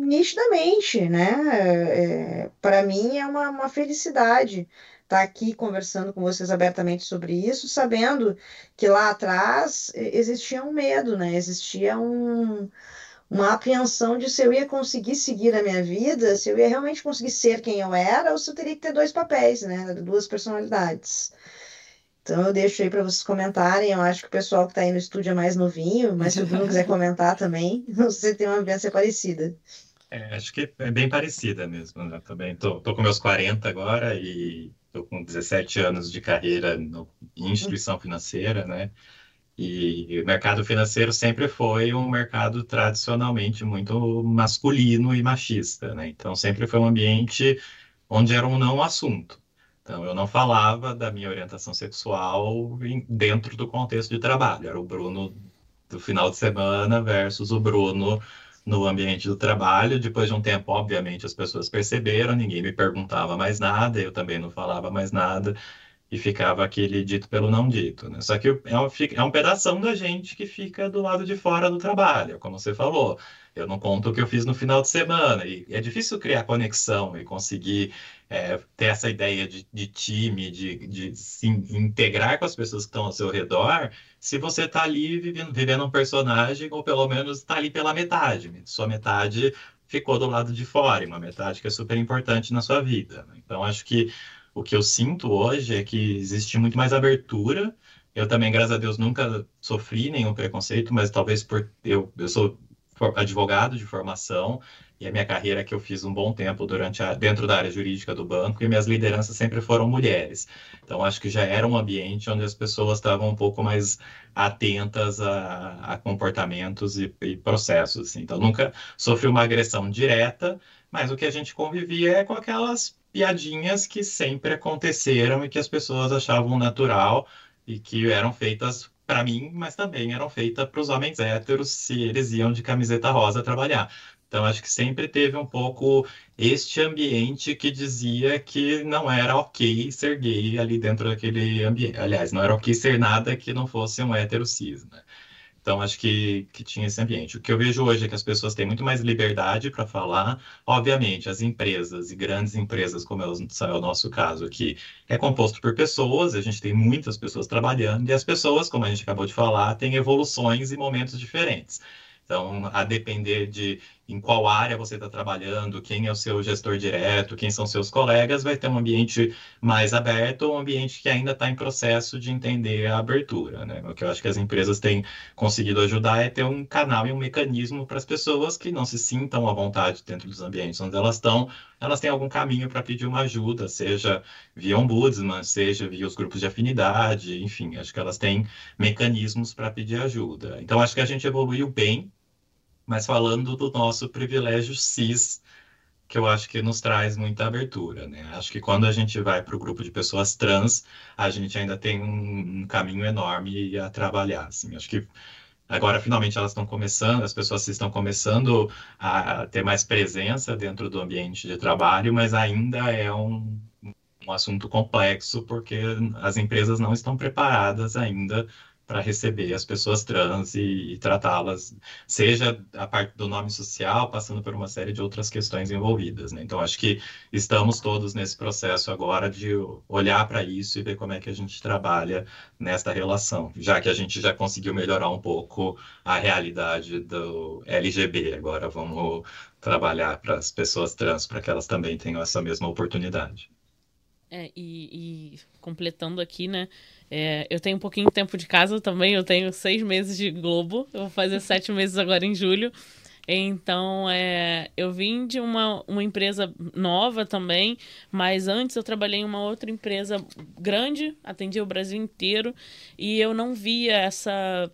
nitidamente, né? É, Para mim é uma, uma felicidade estar tá aqui conversando com vocês abertamente sobre isso, sabendo que lá atrás existia um medo, né? Existia um, uma apreensão de se eu ia conseguir seguir a minha vida, se eu ia realmente conseguir ser quem eu era, ou se eu teria que ter dois papéis, né? Duas personalidades. Então eu deixo aí para vocês comentarem. Eu acho que o pessoal que está aí no estúdio é mais novinho, mas se o Bruno quiser (laughs) comentar também, não sei se tem uma vivência parecida. É, acho que é bem parecida mesmo. Né? Também tô, tô com meus 40 agora e tô com 17 anos de carreira no, em instituição financeira, né? E o mercado financeiro sempre foi um mercado tradicionalmente muito masculino e machista, né? Então sempre foi um ambiente onde era um não assunto. Então, eu não falava da minha orientação sexual dentro do contexto de trabalho. Era o Bruno do final de semana versus o Bruno no ambiente do trabalho. Depois de um tempo, obviamente, as pessoas perceberam, ninguém me perguntava mais nada, eu também não falava mais nada, e ficava aquele dito pelo não dito. Né? Só que é um, é um pedaço da gente que fica do lado de fora do trabalho, como você falou. Eu não conto o que eu fiz no final de semana. E é difícil criar conexão e conseguir é, ter essa ideia de, de time, de, de, se integrar com as pessoas que estão ao seu redor, se você está ali vivendo, vivendo um personagem, ou pelo menos está ali pela metade. Sua metade ficou do lado de fora, uma metade que é super importante na sua vida. Né? Então, acho que o que eu sinto hoje é que existe muito mais abertura. Eu também, graças a Deus, nunca sofri nenhum preconceito, mas talvez por eu, eu sou advogado de formação e a minha carreira que eu fiz um bom tempo durante a, dentro da área jurídica do banco e minhas lideranças sempre foram mulheres. Então acho que já era um ambiente onde as pessoas estavam um pouco mais atentas a, a comportamentos e, e processos. Assim. Então nunca sofri uma agressão direta, mas o que a gente convivia é com aquelas piadinhas que sempre aconteceram e que as pessoas achavam natural e que eram feitas para mim, mas também eram feitas para os homens héteros se eles iam de camiseta rosa trabalhar. Então, acho que sempre teve um pouco este ambiente que dizia que não era ok ser gay ali dentro daquele ambiente. Aliás, não era ok ser nada que não fosse um hétero cis, né? Então, acho que, que tinha esse ambiente. O que eu vejo hoje é que as pessoas têm muito mais liberdade para falar. Obviamente, as empresas e grandes empresas, como é o, nosso caso aqui, é composto por pessoas, a gente tem muitas pessoas trabalhando, e as pessoas, como a gente acabou de falar, têm evoluções e momentos diferentes. Então, a depender de em qual área você está trabalhando, quem é o seu gestor direto, quem são seus colegas, vai ter um ambiente mais aberto ou um ambiente que ainda está em processo de entender a abertura. Né? O que eu acho que as empresas têm conseguido ajudar é ter um canal e um mecanismo para as pessoas que não se sintam à vontade dentro dos ambientes onde elas estão, elas têm algum caminho para pedir uma ajuda, seja via ombudsman, seja via os grupos de afinidade, enfim, acho que elas têm mecanismos para pedir ajuda. Então, acho que a gente evoluiu bem mas falando do nosso privilégio cis, que eu acho que nos traz muita abertura, né? Acho que quando a gente vai para o grupo de pessoas trans, a gente ainda tem um, um caminho enorme a trabalhar, assim. Acho que agora finalmente elas estão começando, as pessoas estão começando a ter mais presença dentro do ambiente de trabalho, mas ainda é um, um assunto complexo porque as empresas não estão preparadas ainda para receber as pessoas trans e, e tratá-las, seja a parte do nome social, passando por uma série de outras questões envolvidas. Né? Então, acho que estamos todos nesse processo agora de olhar para isso e ver como é que a gente trabalha nesta relação, já que a gente já conseguiu melhorar um pouco a realidade do LGB. Agora vamos trabalhar para as pessoas trans, para que elas também tenham essa mesma oportunidade. É, e, e completando aqui, né? É, eu tenho um pouquinho de tempo de casa também, eu tenho seis meses de Globo, eu vou fazer (laughs) sete meses agora em julho. Então, é, eu vim de uma, uma empresa nova também, mas antes eu trabalhei em uma outra empresa grande, atendia o Brasil inteiro, e eu não via essa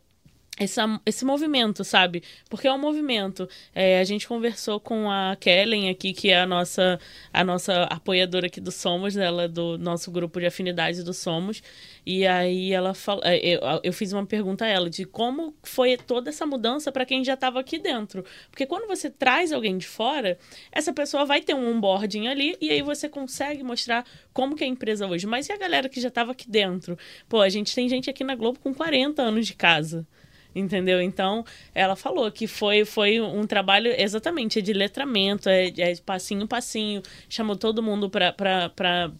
essa, esse movimento, sabe? Porque é um movimento. É, a gente conversou com a Kellen aqui, que é a nossa, a nossa apoiadora aqui do Somos, ela do nosso grupo de afinidade do Somos. E aí ela falou, é, eu, eu fiz uma pergunta a ela de como foi toda essa mudança para quem já estava aqui dentro. Porque quando você traz alguém de fora, essa pessoa vai ter um onboarding ali e aí você consegue mostrar como que é a empresa hoje. Mas e a galera que já estava aqui dentro? Pô, a gente tem gente aqui na Globo com 40 anos de casa entendeu? Então, ela falou que foi, foi um trabalho exatamente de letramento, é, é passinho passinho, chamou todo mundo para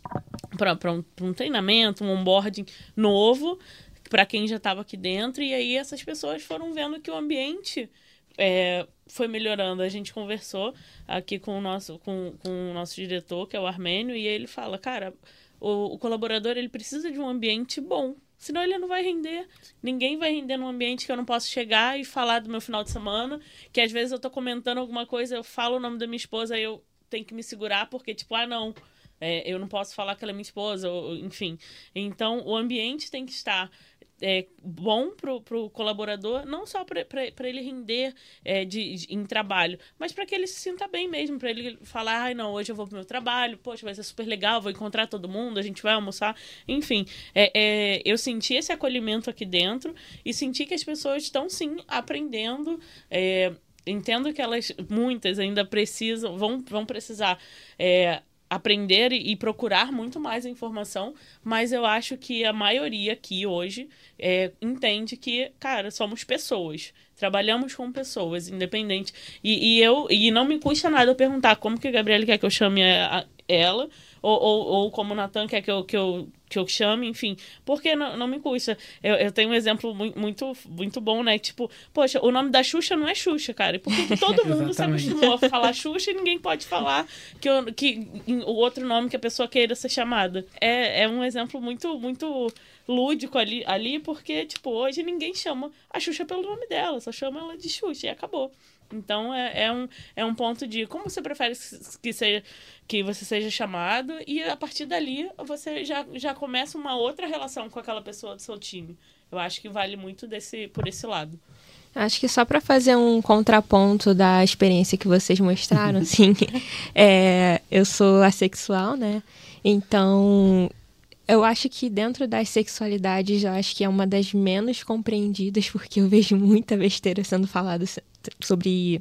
um, um treinamento, um onboarding novo para quem já estava aqui dentro, e aí essas pessoas foram vendo que o ambiente é, foi melhorando. A gente conversou aqui com o nosso, com, com o nosso diretor, que é o Armênio, e ele fala, cara, o, o colaborador ele precisa de um ambiente bom Senão ele não vai render. Ninguém vai render num ambiente que eu não posso chegar e falar do meu final de semana. Que às vezes eu tô comentando alguma coisa, eu falo o nome da minha esposa e eu tenho que me segurar porque, tipo, ah, não. É, eu não posso falar que ela é minha esposa, ou, enfim. Então, o ambiente tem que estar é, bom pro, pro colaborador, não só para ele render é, de, de, em trabalho, mas para que ele se sinta bem mesmo, para ele falar, ai não, hoje eu vou pro meu trabalho, poxa, vai ser super legal, vou encontrar todo mundo, a gente vai almoçar, enfim. É, é eu senti esse acolhimento aqui dentro e senti que as pessoas estão sim aprendendo. É, entendo que elas, muitas ainda precisam, vão, vão precisar é, aprender e procurar muito mais informação, mas eu acho que a maioria aqui hoje é, entende que, cara, somos pessoas. Trabalhamos com pessoas, independente. E, e, eu e não me custa nada eu perguntar como que a Gabriela quer que eu chame a, ela, ou, ou, ou como o Natan quer que eu, que, eu, que eu chame, enfim. Porque não, não me custa. Eu, eu tenho um exemplo muito, muito bom, né? Tipo, poxa, o nome da Xuxa não é Xuxa, cara. E porque (laughs) todo mundo se acostumou a falar Xuxa e ninguém pode falar que, eu, que o outro nome que a pessoa queira ser chamada. É, é um exemplo muito, muito lúdico ali, ali, porque, tipo, hoje ninguém chama a Xuxa pelo nome dela, só chama ela de Xuxa e acabou. Então é, é, um, é um ponto de como você prefere que, seja, que você seja chamado, e a partir dali você já, já começa uma outra relação com aquela pessoa do seu time. Eu acho que vale muito desse, por esse lado. Acho que só para fazer um contraponto da experiência que vocês mostraram, (laughs) assim, é, eu sou assexual, né? Então eu acho que dentro das sexualidades, eu acho que é uma das menos compreendidas, porque eu vejo muita besteira sendo falada sobre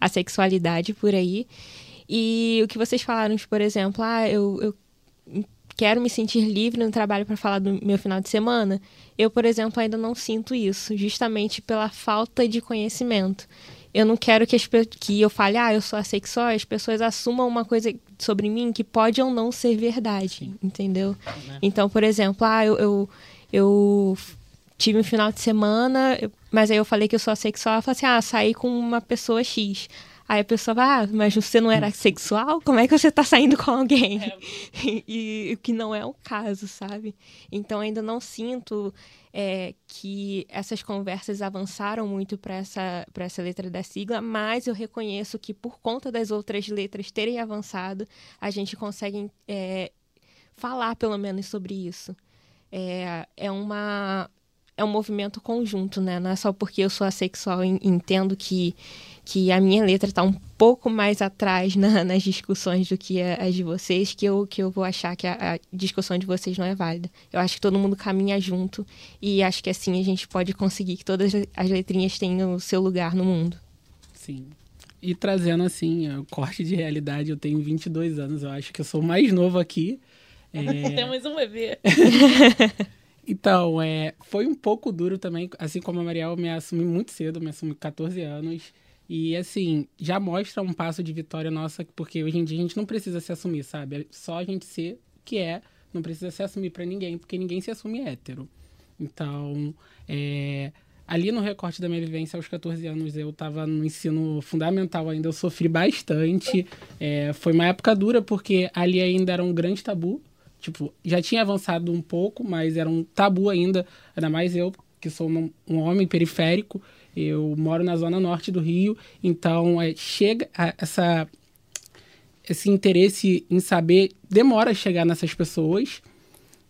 a sexualidade por aí. E o que vocês falaram, por exemplo, ah, eu, eu quero me sentir livre no trabalho para falar do meu final de semana. Eu, por exemplo, ainda não sinto isso, justamente pela falta de conhecimento eu não quero que, as, que eu fale, ah, eu sou assexual, as pessoas assumam uma coisa sobre mim que pode ou não ser verdade, Sim. entendeu? É. Então, por exemplo, ah, eu, eu, eu tive um final de semana, mas aí eu falei que eu sou assexual, eu falei assim, ah, saí com uma pessoa X. Aí a pessoa vai, ah, mas você não era sexual? Como é que você tá saindo com alguém? É. (laughs) E o que não é o caso, sabe? Então ainda não sinto é, que essas conversas avançaram muito para essa, essa letra da sigla, mas eu reconheço que por conta das outras letras terem avançado, a gente consegue é, falar pelo menos sobre isso. É, é uma é um movimento conjunto, né? Não é só porque eu sou assexual e entendo que, que a minha letra está um pouco mais atrás na, (laughs) nas discussões do que as de vocês, que eu, que eu vou achar que a, a, discussão de vocês não é válida. Eu acho que todo mundo caminha junto e acho que assim a gente pode conseguir que todas as letrinhas tenham o seu lugar no mundo. Sim. E trazendo assim, o corte de realidade, eu tenho 22 anos, eu acho que eu sou o mais novo aqui. (laughs) É... Temos um bebê. (laughs) Então, é, foi um pouco duro também, assim como a Mariel, me assumi muito cedo, me assumi com 14 anos. E, assim, já mostra um passo de vitória nossa, porque hoje em dia a gente não precisa se assumir, sabe? É só a gente ser o que é, não precisa se assumir para ninguém, porque ninguém se assume hétero. Então, é, ali no recorte da minha vivência, aos 14 anos, eu estava no ensino fundamental ainda, eu sofri bastante. É, foi uma época dura, porque ali ainda era um grande tabu tipo, já tinha avançado um pouco, mas era um tabu ainda, ainda mais eu, que sou um, um homem periférico, eu moro na zona norte do Rio, então é, chega a, essa esse interesse em saber demora a chegar nessas pessoas.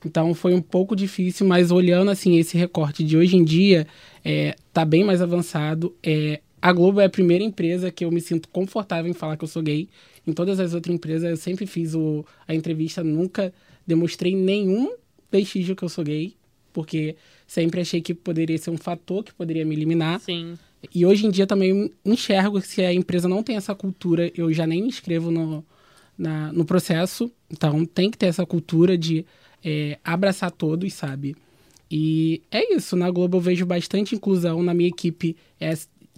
Então foi um pouco difícil, mas olhando assim esse recorte de hoje em dia, é, tá bem mais avançado. É, a Globo é a primeira empresa que eu me sinto confortável em falar que eu sou gay. Em todas as outras empresas eu sempre fiz o, a entrevista, nunca demonstrei nenhum vestígio que eu sou gay, porque sempre achei que poderia ser um fator que poderia me eliminar. Sim. E hoje em dia também enxergo que se a empresa não tem essa cultura, eu já nem me inscrevo no, na, no processo. Então tem que ter essa cultura de é, abraçar todos, sabe? E é isso. Na Globo eu vejo bastante inclusão. Na minha equipe é,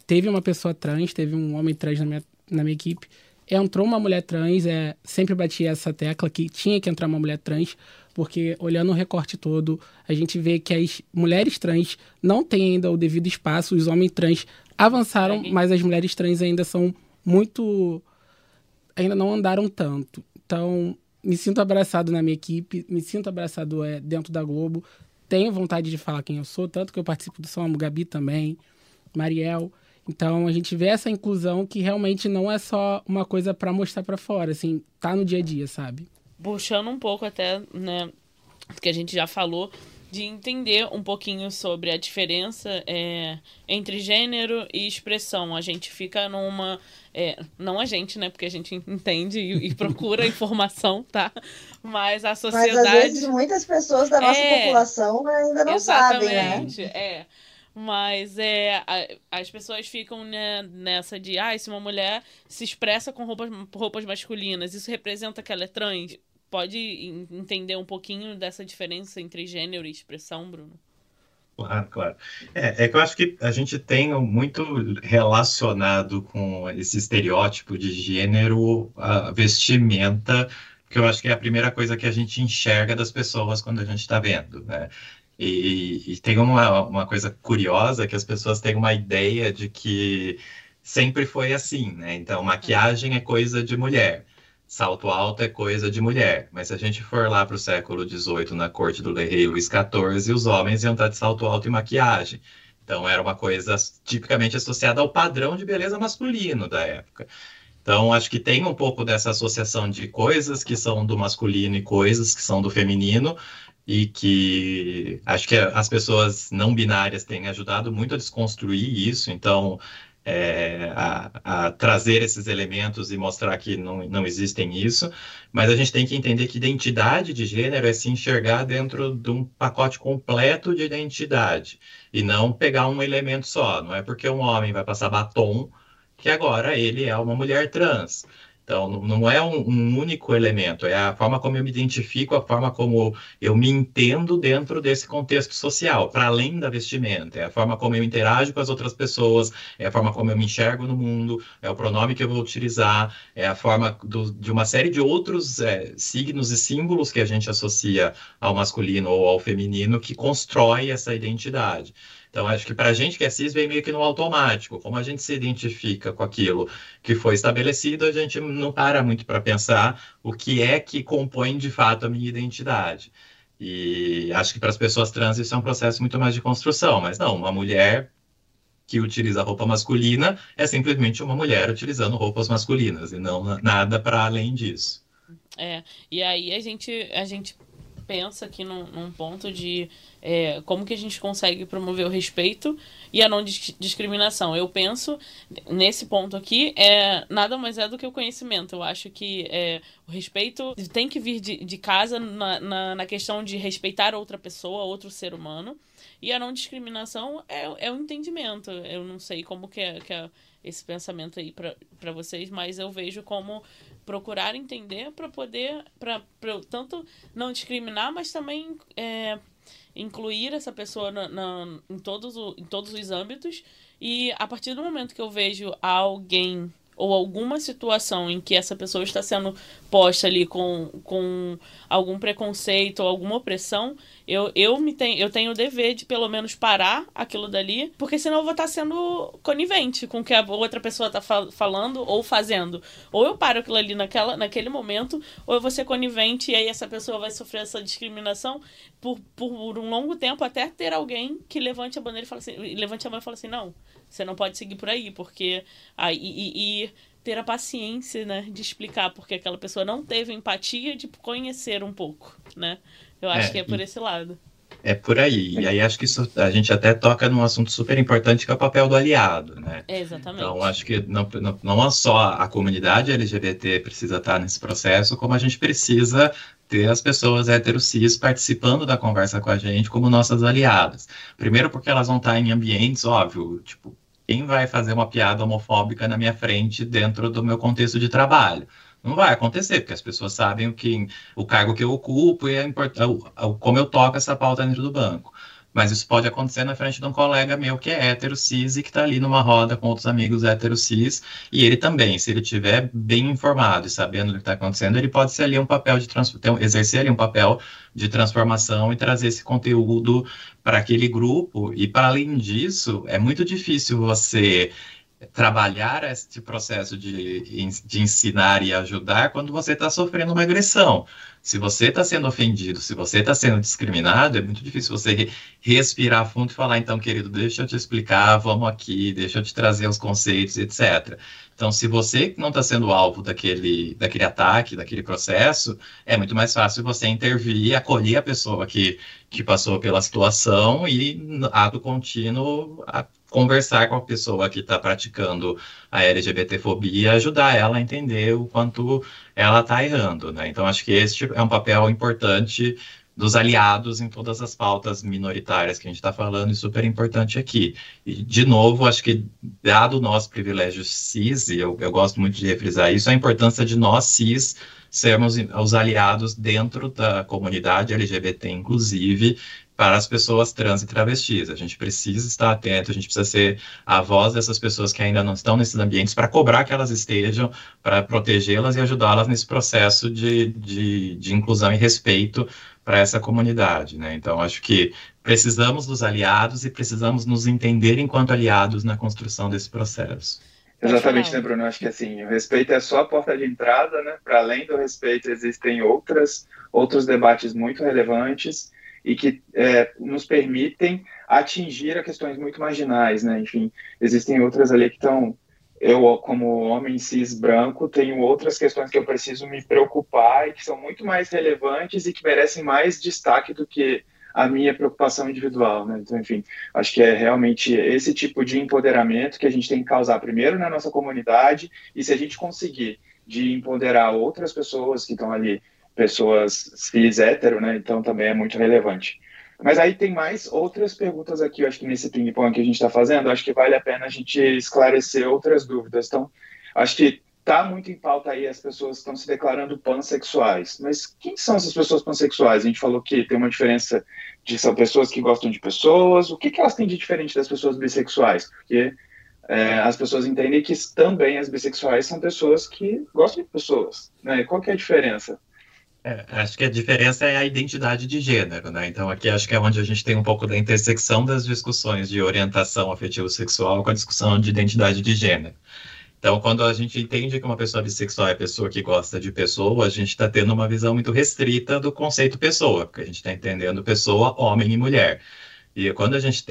teve uma pessoa trans, teve um homem trans na minha, na minha equipe entrou uma mulher trans, é, sempre bati essa tecla que tinha que entrar uma mulher trans, porque olhando o recorte todo, a gente vê que as mulheres trans não têm ainda o devido espaço, os homens trans avançaram, mas as mulheres trans ainda são muito. ainda não andaram tanto. Então, me sinto abraçado na minha equipe, me sinto abraçado é, dentro da Globo, tenho vontade de falar quem eu sou, tanto que eu participo do São Amo Gabi também, Mariel. Então a gente vê essa inclusão que realmente não é só uma coisa para mostrar para fora, assim, tá no dia a dia, sabe? Puxando um pouco até, né, que a gente já falou, de entender um pouquinho sobre a diferença é, entre gênero e expressão. A gente fica numa. É, não a gente, né? Porque a gente entende e, e procura (laughs) informação, tá? Mas a sociedade. Mas às vezes muitas pessoas da nossa é, população ainda não sabem, né? É. Mas é, as pessoas ficam né, nessa de, ah, se uma mulher se expressa com roupas, roupas masculinas, isso representa que ela é trans? Pode entender um pouquinho dessa diferença entre gênero e expressão, Bruno? Claro, claro. É, é que eu acho que a gente tem muito relacionado com esse estereótipo de gênero, a vestimenta, que eu acho que é a primeira coisa que a gente enxerga das pessoas quando a gente está vendo, né? E, e, tem uma, uma coisa curiosa que as pessoas têm uma ideia de que sempre foi assim, né? Então, maquiagem é coisa de mulher, salto alto é coisa de mulher. Mas se a gente for lá para o século XVIII, na corte do rei Luís XIV, os homens iam estar de salto alto e maquiagem. Então, era uma coisa tipicamente associada ao padrão de beleza masculino da época. Então, acho que tem um pouco dessa associação de coisas que são do masculino e coisas que são do feminino, e que acho que as pessoas não binárias têm ajudado muito a desconstruir isso, então é, a, a, trazer esses elementos e mostrar que não, não existem isso, mas a gente tem que entender que identidade de gênero é se enxergar dentro de um pacote completo de identidade e não pegar um elemento só. Não é porque um homem vai passar batom que agora ele é uma mulher trans. Então, não é um, um, único elemento, é a forma como eu me identifico, a forma como eu me entendo dentro desse contexto social, para além da vestimenta. É a forma como eu interajo com as outras pessoas, é a forma como eu me enxergo no mundo, é o pronome que eu vou utilizar, é a forma do, de uma série de outros é, signos e símbolos que a gente associa ao masculino ou ao feminino que constrói essa identidade. Então, acho que para a gente que é cis vem meio que no automático. Como a gente se identifica com aquilo que foi estabelecido, a gente não para muito para pensar o que é que compõe de fato a minha identidade. E acho que para as pessoas trans isso é um processo muito mais de construção. Mas não, uma mulher que utiliza roupa masculina é simplesmente uma mulher utilizando roupas masculinas e não nada para além disso. É, e aí a gente, a gente pensa aqui num, num ponto de é, como que a gente consegue promover o respeito e a não discriminação. Eu penso, nesse ponto aqui, é, nada mais é do que o conhecimento. Eu acho que é, o respeito tem que vir de, de casa na, na, na questão de respeitar outra pessoa, outro ser humano. E a não discriminação é, é o entendimento. Eu não sei como que é, que é esse pensamento aí para vocês, mas eu vejo como procurar entender para poder, para tanto não discriminar, mas também é, incluir essa pessoa na, na, em, todos o, em todos os âmbitos. E a partir do momento que eu vejo alguém ou alguma situação em que essa pessoa está sendo posta ali com, com algum preconceito ou alguma opressão, eu, eu, me tenho, eu tenho o dever de pelo menos parar aquilo dali, porque senão eu vou estar sendo conivente com o que a outra pessoa está fal falando ou fazendo. Ou eu paro aquilo ali naquela, naquele momento, ou eu vou ser conivente e aí essa pessoa vai sofrer essa discriminação por, por um longo tempo até ter alguém que levante a bandeira e fale assim, levante a mão e fale assim, não, você não pode seguir por aí, porque. aí e, e, ter a paciência, né, de explicar porque aquela pessoa não teve empatia de conhecer um pouco, né? Eu acho é, que é por esse lado. É por aí. E aí acho que isso, a gente até toca num assunto super importante que é o papel do aliado, né? É exatamente. Então acho que não, não, não só a comunidade LGBT precisa estar nesse processo, como a gente precisa ter as pessoas heterocis participando da conversa com a gente como nossas aliadas. Primeiro porque elas vão estar em ambientes, óbvio, tipo, quem vai fazer uma piada homofóbica na minha frente dentro do meu contexto de trabalho? Não vai acontecer, porque as pessoas sabem o, que, o cargo que eu ocupo e a como eu toco essa pauta dentro do banco. Mas isso pode acontecer na frente de um colega meu que é hétero cis e que está ali numa roda com outros amigos hétero cis. E ele também, se ele estiver bem informado e sabendo o que está acontecendo, ele pode ser ali um papel de exercer ali um papel de transformação e trazer esse conteúdo para aquele grupo. E para além disso, é muito difícil você trabalhar esse processo de, de ensinar e ajudar quando você está sofrendo uma agressão. Se você está sendo ofendido, se você está sendo discriminado, é muito difícil você respirar fundo e falar, então, querido, deixa eu te explicar, vamos aqui, deixa eu te trazer os conceitos, etc. Então, se você não está sendo alvo daquele, daquele ataque, daquele processo, é muito mais fácil você intervir, acolher a pessoa que, que passou pela situação e, ato contínuo, a conversar com a pessoa que está praticando a LGBTfobia e ajudar ela a entender o quanto ela está errando, né? Então, acho que este é um papel importante dos aliados em todas as pautas minoritárias que a gente está falando e super importante aqui. E, de novo, acho que, dado o nosso privilégio cis, e eu, eu gosto muito de refrisar isso, a importância de nós cis sermos os aliados dentro da comunidade LGBT, inclusive, para as pessoas trans e travestis. A gente precisa estar atento, a gente precisa ser a voz dessas pessoas que ainda não estão nesses ambientes para cobrar que elas estejam, para protegê-las e ajudá-las nesse processo de, de, de inclusão e respeito para essa comunidade. Né? Então, acho que precisamos dos aliados e precisamos nos entender enquanto aliados na construção desse processo. Exatamente, né, Bruno? Acho que assim, o respeito é só a porta de entrada, né? Para além do respeito, existem outras, outros debates muito relevantes e que é, nos permitem atingir a questões muito marginais, né? Enfim, existem outras ali que estão eu, como homem cis branco, tenho outras questões que eu preciso me preocupar e que são muito mais relevantes e que merecem mais destaque do que a minha preocupação individual, né? Então, enfim, acho que é realmente esse tipo de empoderamento que a gente tem que causar primeiro na nossa comunidade e se a gente conseguir de empoderar outras pessoas que estão ali pessoas cis hétero, né? Então também é muito relevante. Mas aí tem mais outras perguntas aqui, eu acho que nesse ping-pong que a gente está fazendo, acho que vale a pena a gente esclarecer outras dúvidas. Então, acho que está muito em pauta aí as pessoas estão se declarando pansexuais. Mas quem são essas pessoas pansexuais? A gente falou que tem uma diferença de são pessoas que gostam de pessoas. O que, que elas têm de diferente das pessoas bissexuais? Porque é, as pessoas entendem que também as bissexuais são pessoas que gostam de pessoas. Né? Qual que é a diferença? É, acho que a diferença é a identidade de gênero, né? Então aqui acho que é onde a gente tem um pouco da intersecção das discussões de orientação afetivo-sexual com a discussão de identidade de gênero. Então, quando a gente entende que uma pessoa bissexual é pessoa que gosta de pessoa, a gente está tendo uma visão muito restrita do conceito pessoa, porque a gente está entendendo pessoa, homem e mulher. E quando a gente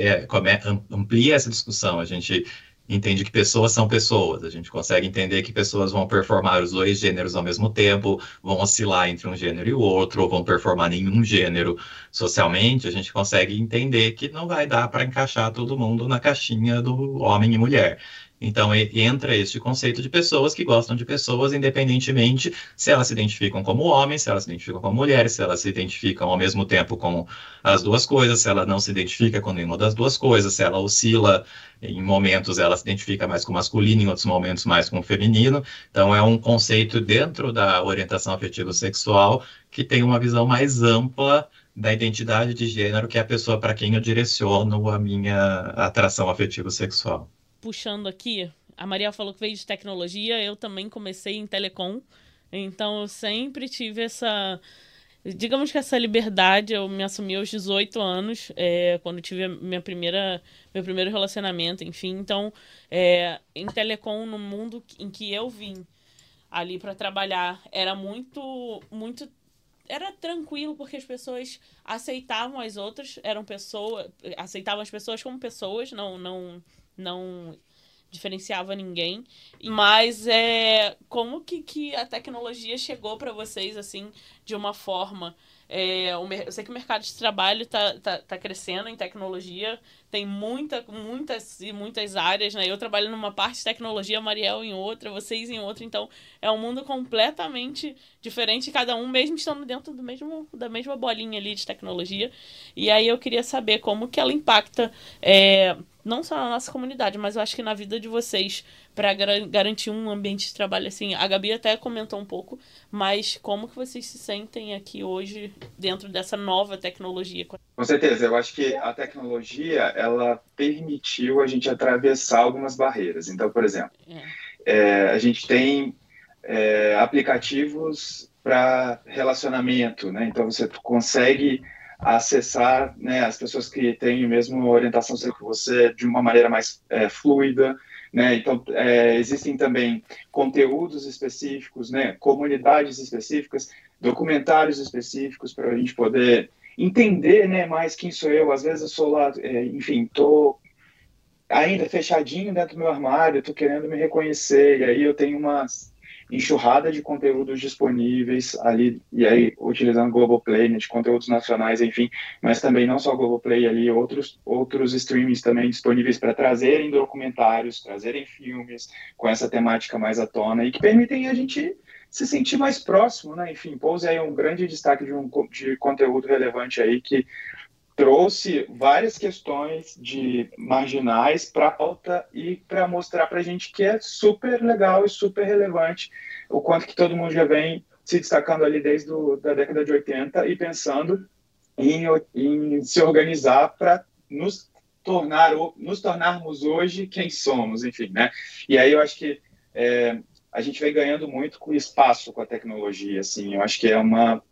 amplia essa discussão, a gente entende que pessoas são pessoas. A gente consegue entender que pessoas vão performar os dois gêneros ao mesmo tempo, vão oscilar entre um gênero e o outro, ou vão performar nenhum gênero socialmente. A gente consegue entender que não vai dar para encaixar todo mundo na caixinha do homem e mulher. Então entra este conceito de pessoas que gostam de pessoas, independentemente se elas se identificam como homens, se elas se identificam como mulheres, se elas se identificam ao mesmo tempo com as duas coisas, se ela não se identifica com nenhuma das duas coisas, se ela oscila em momentos ela se identifica mais com masculino, em outros momentos mais com feminino. Então é um conceito dentro da orientação afetivo sexual que tem uma visão mais ampla da identidade de gênero, que é a pessoa para quem eu direciono a minha atração afetiva sexual. Puxando aqui, a Maria falou que veio de tecnologia, eu também comecei em telecom, então eu sempre tive essa. Digamos que essa liberdade, eu me assumi aos 18 anos, é, quando tive minha primeira, meu primeiro relacionamento, enfim. Então, é, em telecom, no mundo em que eu vim ali para trabalhar, era muito, muito era tranquilo porque as pessoas aceitavam as outras, eram pessoas, aceitavam as pessoas como pessoas, não não não diferenciava ninguém. Mas é como que, que a tecnologia chegou para vocês assim de uma forma é, eu sei que o mercado de trabalho está tá, tá crescendo em tecnologia, tem muita, muitas e muitas áreas, né? Eu trabalho numa parte de tecnologia, Mariel em outra, vocês em outra, então é um mundo completamente diferente, cada um mesmo estando dentro do mesmo, da mesma bolinha ali de tecnologia. E aí eu queria saber como que ela impacta é, não só na nossa comunidade, mas eu acho que na vida de vocês para garantir um ambiente de trabalho assim. A Gabi até comentou um pouco, mas como que vocês se sentem aqui hoje dentro dessa nova tecnologia? Com certeza, eu acho que a tecnologia ela permitiu a gente atravessar algumas barreiras. Então, por exemplo, é. É, a gente tem é, aplicativos para relacionamento, né? Então você consegue acessar né, as pessoas que têm a mesma orientação sexual que você de uma maneira mais é, fluida. Né? Então, é, existem também conteúdos específicos, né? comunidades específicas, documentários específicos para a gente poder entender né, mais quem sou eu. Às vezes eu sou lá, é, enfim, estou ainda fechadinho dentro do meu armário, estou querendo me reconhecer, e aí eu tenho umas enxurrada de conteúdos disponíveis ali, e aí utilizando Globoplay, né, de conteúdos nacionais, enfim, mas também não só Globoplay ali, outros, outros streamings também disponíveis para trazerem documentários, trazerem filmes com essa temática mais à tona e que permitem a gente se sentir mais próximo, né? Enfim, Pose é um grande destaque de um de conteúdo relevante aí que trouxe várias questões de marginais para a pauta e para mostrar para a gente que é super legal e super relevante o quanto que todo mundo já vem se destacando ali desde a da década de 80 e pensando em, em se organizar para nos tornar nos tornarmos hoje quem somos, enfim, né? E aí eu acho que é, a gente vem ganhando muito com espaço com a tecnologia, assim. Eu acho que é uma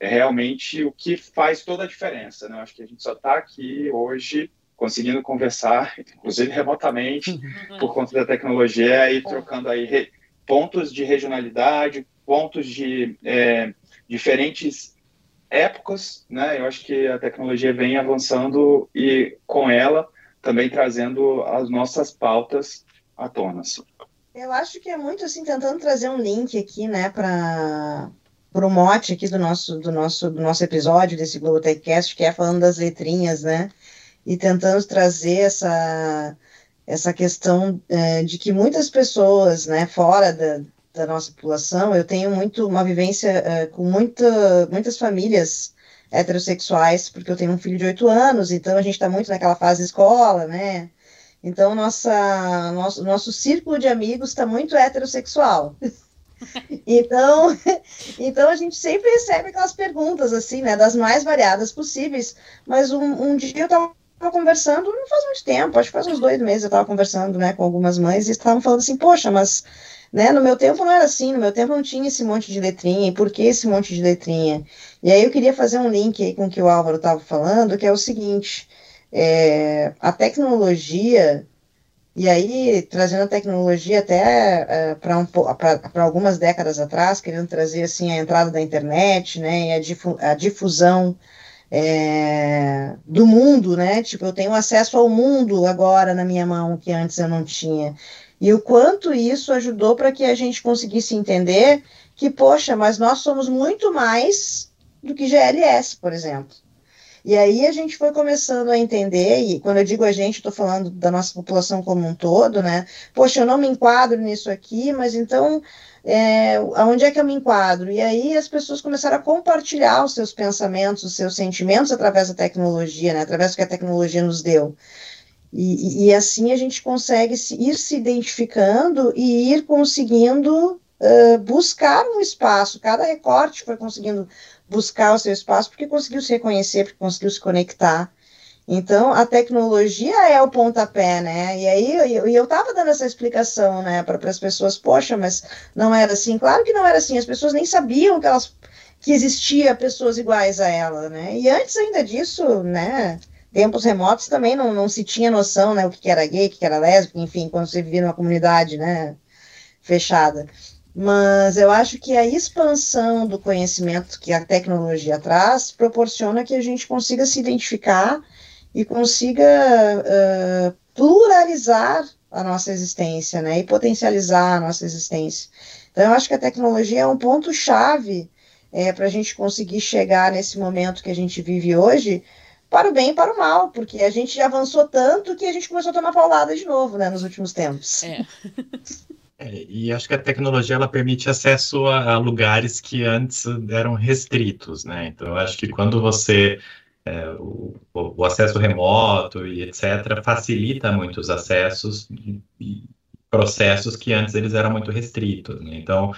é realmente o que faz toda a diferença. Né? Eu acho que a gente só está aqui hoje conseguindo conversar, (laughs) inclusive remotamente, uhum. por conta da tecnologia e trocando aí pontos de regionalidade, pontos de é, diferentes épocas, né? Eu acho que a tecnologia vem avançando e com ela também trazendo as nossas pautas à tona. Assim. Eu acho que é muito assim tentando trazer um link aqui, né, para pro mote aqui do nosso, do nosso, do nosso episódio desse Globo Techcast, que é falando das letrinhas, né? E tentando trazer essa, essa questão é, de que muitas pessoas, né, fora da, da nossa população, eu tenho muito uma vivência é, com muita, muitas famílias heterossexuais, porque eu tenho um filho de oito anos, então a gente está muito naquela fase escola, né? Então, nossa, nosso, nosso círculo de amigos está muito heterossexual. (laughs) Então, (laughs) então a gente sempre recebe aquelas perguntas assim, né, das mais variadas possíveis. Mas um, um dia eu estava conversando, não faz muito tempo, acho que faz uns dois meses eu estava conversando, né, com algumas mães e estavam falando assim, poxa, mas, né, no meu tempo não era assim, no meu tempo não tinha esse monte de letrinha, e por que esse monte de letrinha? E aí eu queria fazer um link aí com o que o Álvaro estava falando, que é o seguinte, é, a tecnologia e aí, trazendo a tecnologia até uh, para um, algumas décadas atrás, querendo trazer assim a entrada da internet, né, e a, difu a difusão é, do mundo, né? Tipo, eu tenho acesso ao mundo agora na minha mão que antes eu não tinha. E o quanto isso ajudou para que a gente conseguisse entender que, poxa, mas nós somos muito mais do que GLS, por exemplo. E aí a gente foi começando a entender, e quando eu digo a gente, estou falando da nossa população como um todo, né? Poxa, eu não me enquadro nisso aqui, mas então é, aonde é que eu me enquadro? E aí as pessoas começaram a compartilhar os seus pensamentos, os seus sentimentos através da tecnologia, né? através do que a tecnologia nos deu. E, e, assim a gente consegue se, ir se identificando e ir conseguindo buscar um espaço. Cada recorte foi conseguindo buscar o seu espaço porque conseguiu se reconhecer, porque conseguiu se conectar. Então, a tecnologia é o pontapé, né? E aí eu, eu tava dando essa explicação, né, para as pessoas, poxa, mas não era assim. Claro que não era assim, as pessoas nem sabiam que elas que existia pessoas iguais a ela, né? E antes ainda disso, né, tempos remotos também não, não se tinha noção, né, o que era gay, o que era lésbico, enfim, quando você vivia numa comunidade, né, fechada. Mas eu acho que a expansão do conhecimento que a tecnologia traz proporciona que a gente consiga se identificar e consiga uh, pluralizar a nossa existência, né, e potencializar a nossa existência. Então, eu acho que a tecnologia é um ponto-chave é, para a gente conseguir chegar nesse momento que a gente vive hoje, para o bem e para o mal, porque a gente avançou tanto que a gente começou a tomar paulada de novo, né, nos últimos tempos. É. (laughs) É, e acho que a tecnologia ela permite acesso a, a, lugares que antes eram restritos, né? Então, acho que quando você é, o, o, acesso remoto e etc facilita muito os acessos e processos que antes eles eram muito restritos. Né? Então,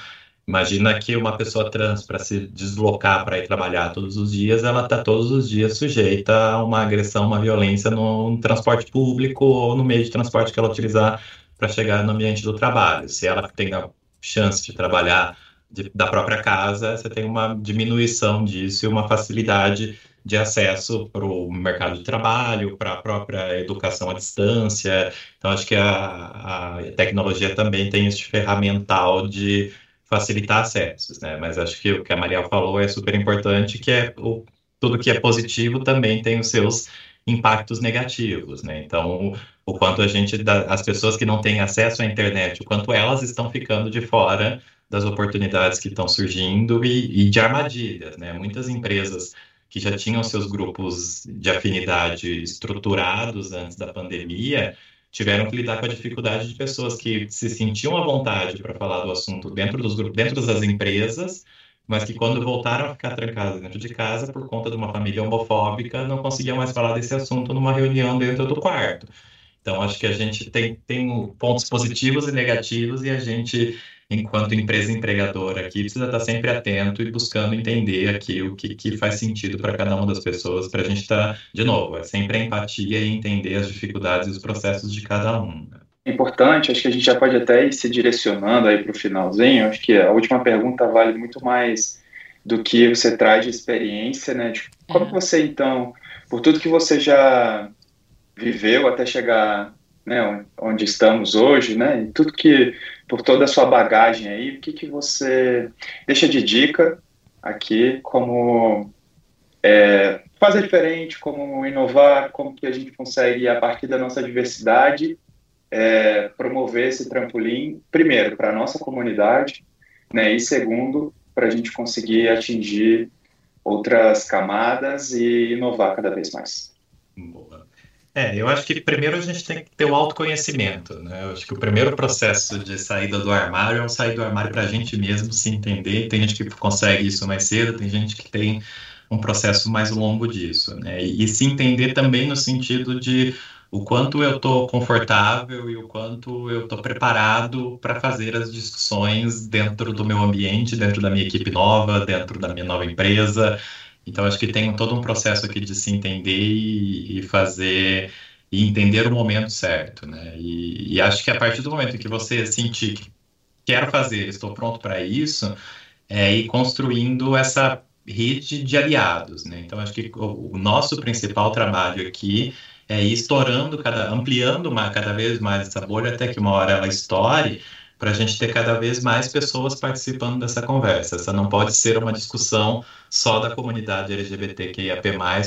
Imagina que uma pessoa trans, para se deslocar para ir trabalhar todos os dias, ela está todos os dias sujeita a uma agressão, uma violência no transporte público ou no meio de transporte que ela utilizar para chegar no ambiente do trabalho. Se ela tem a chance de trabalhar de, da própria casa, você tem uma diminuição disso e uma facilidade de acesso para o mercado de trabalho, para a própria educação à distância. Então, acho que a, a tecnologia também tem esse ferramental de facilitar acessos, né? Mas acho que o que a Mariel falou é super importante, que é o, tudo que é positivo também tem os seus impactos negativos, né? Então, o quanto a gente, as pessoas que não têm acesso à internet, o quanto elas estão ficando de fora das oportunidades que estão surgindo e, e de armadilhas, né? Muitas empresas que já tinham seus grupos de afinidade estruturados antes da pandemia, tiveram que lidar com a dificuldade de pessoas que se sentiam à vontade para falar do assunto dentro dos grupos, dentro das empresas, mas que quando voltaram a ficar trancadas dentro de casa por conta de uma família homofóbica, não conseguiam mais falar desse assunto numa reunião dentro do quarto. Então, acho que a gente tem, tem pontos positivos e negativos e a gente enquanto empresa empregadora aqui, precisa estar sempre atento e buscando entender aqui o que, que faz sentido para cada uma das pessoas, para a gente estar, de novo, é sempre a empatia e entender as dificuldades e os processos de cada um. Importante, acho que a gente já pode até ir se direcionando aí para o finalzinho, acho que a última pergunta vale muito mais do que você traz de experiência, né? De como é. você, então, por tudo que você já viveu até chegar né, onde estamos hoje, né, e tudo que, por toda a sua bagagem aí, o que, que você deixa de dica aqui como é, fazer diferente, como inovar, como que a gente consegue, a partir da nossa diversidade, é, promover esse trampolim, primeiro, para a nossa comunidade, né, e segundo, para a gente conseguir atingir outras camadas e inovar cada vez mais. Boa. É, eu acho que primeiro a gente tem que ter o autoconhecimento, né? Eu acho que o primeiro processo de saída do armário é o sair do armário para a gente mesmo se entender. Tem gente que consegue isso mais cedo, tem gente que tem um processo mais longo disso, né? E, e se entender também no sentido de o quanto eu estou confortável e o quanto eu estou preparado para fazer as discussões dentro do meu ambiente, dentro da minha equipe nova, dentro da minha nova empresa, então, acho que tem todo um processo aqui de se entender e, e fazer e entender o momento certo, né? E, e, acho que a partir do momento que você sentir que quero fazer, estou pronto para isso, é ir construindo essa rede de aliados, né? Então, acho que o, o nosso principal trabalho aqui é ir estourando, cada, ampliando uma, cada vez mais essa bolha até que uma hora ela estoure, para a gente ter cada vez mais pessoas participando dessa conversa. Essa não pode ser uma discussão só da comunidade LGBTQIAP+,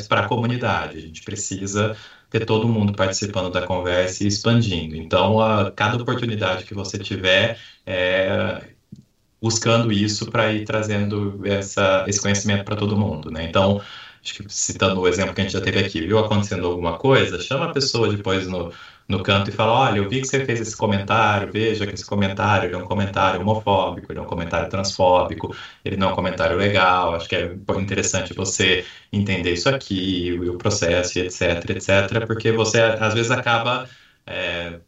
para a comunidade. A gente precisa ter todo mundo participando da conversa e expandindo. Então, a, cada oportunidade que você tiver, é, buscando isso para ir trazendo essa, esse conhecimento para todo mundo, né? Então, acho que citando o exemplo que a gente já teve aqui, viu acontecendo alguma coisa, chama a pessoa depois no, no canto e fala: Olha, eu vi que você fez esse comentário, veja que esse comentário é um comentário homofóbico, ele é um comentário transfóbico, ele não é um comentário legal. Acho que é interessante você entender isso aqui, o processo, etc, etc, porque você às vezes acaba. É,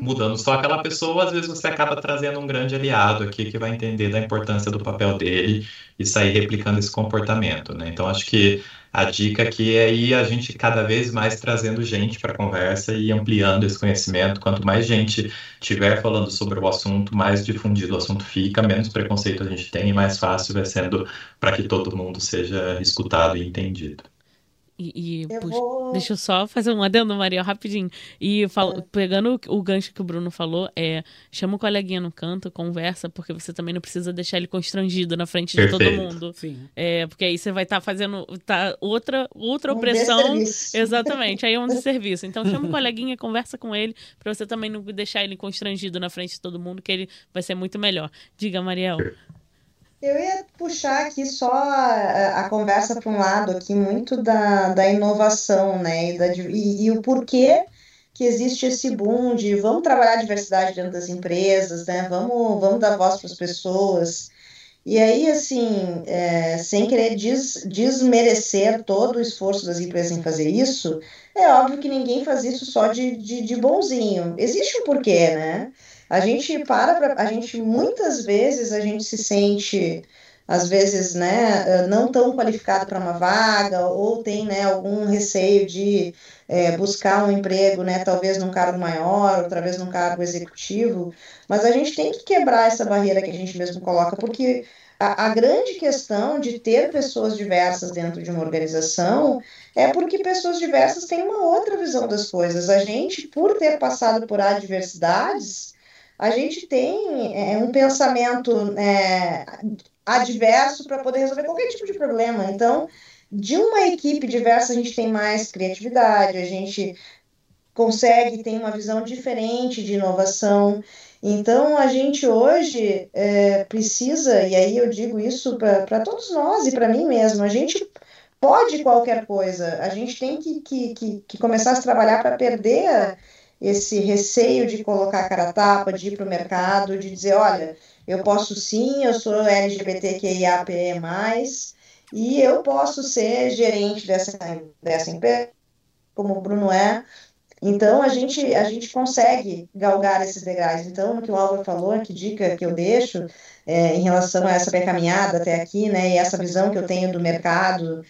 mudando só aquela pessoa, às vezes você acaba trazendo um grande aliado aqui que vai entender da importância do papel dele e sair replicando esse comportamento, né? Então acho que a dica aqui é ir a gente cada vez mais trazendo gente para a conversa e ampliando esse conhecimento. Quanto mais gente tiver falando sobre o assunto, mais difundido o assunto fica, menos preconceito a gente tem e mais fácil vai sendo para que todo mundo seja escutado e entendido. E, e puxa, vou... deixa eu só fazer um adendo, Maria, rapidinho. E falo, é. pegando o, o, gancho que o Bruno falou, é chama o coleguinha no canto, conversa, porque você também não precisa deixar ele constrangido na frente Perfeito. de todo mundo. Sim. É, porque aí você vai estar tá fazendo tá, outra, outra um opressão. Exatamente, aí é um (laughs) desserviço. Então chama o coleguinha, conversa com ele, para você também não deixar ele constrangido na frente de todo mundo, que ele vai ser muito melhor. Diga, Mariel. Eu ia puxar aqui só a, a conversa para um lado aqui muito da, da inovação, né? E, da, e, e, o porquê que existe esse boom de vamos trabalhar a diversidade dentro das empresas, né? Vamos, vamos dar voz para as pessoas. E aí, assim, é, sem querer des, desmerecer todo o esforço das empresas em fazer isso, é óbvio que ninguém faz isso só de, de, de bonzinho. Existe um porquê, né? A gente para pra, a gente muitas vezes a gente se sente às vezes, né, não tão qualificado para uma vaga ou tem, né, algum receio de é, buscar um emprego, né, talvez num cargo maior, outra vez num cargo executivo, mas a gente tem que quebrar essa barreira que a gente mesmo coloca, porque a, a grande questão de ter pessoas diversas dentro de uma organização é porque pessoas diversas têm uma outra visão das coisas. A gente, por ter passado por adversidades, a gente tem é, um pensamento é, adverso para poder resolver qualquer tipo de problema. Então, de uma equipe diversa, a gente tem mais criatividade, a gente consegue ter uma visão diferente de inovação. Então, a gente hoje é, precisa, e aí eu digo isso para todos nós e para mim mesmo, a gente pode qualquer coisa, a gente tem que, que, que, que começar a trabalhar para perder esse receio de colocar a cara tapa, de ir para o mercado, de dizer, olha, eu posso sim, eu sou LGBTQIAPE+, e eu posso ser gerente dessa, dessa empresa, como o Bruno é. Então, a gente, a gente consegue galgar esses degraus. Então, o que o Álvaro falou, que dica que eu deixo é, em relação a essa minha caminhada até aqui, né, e essa visão que eu tenho do mercado,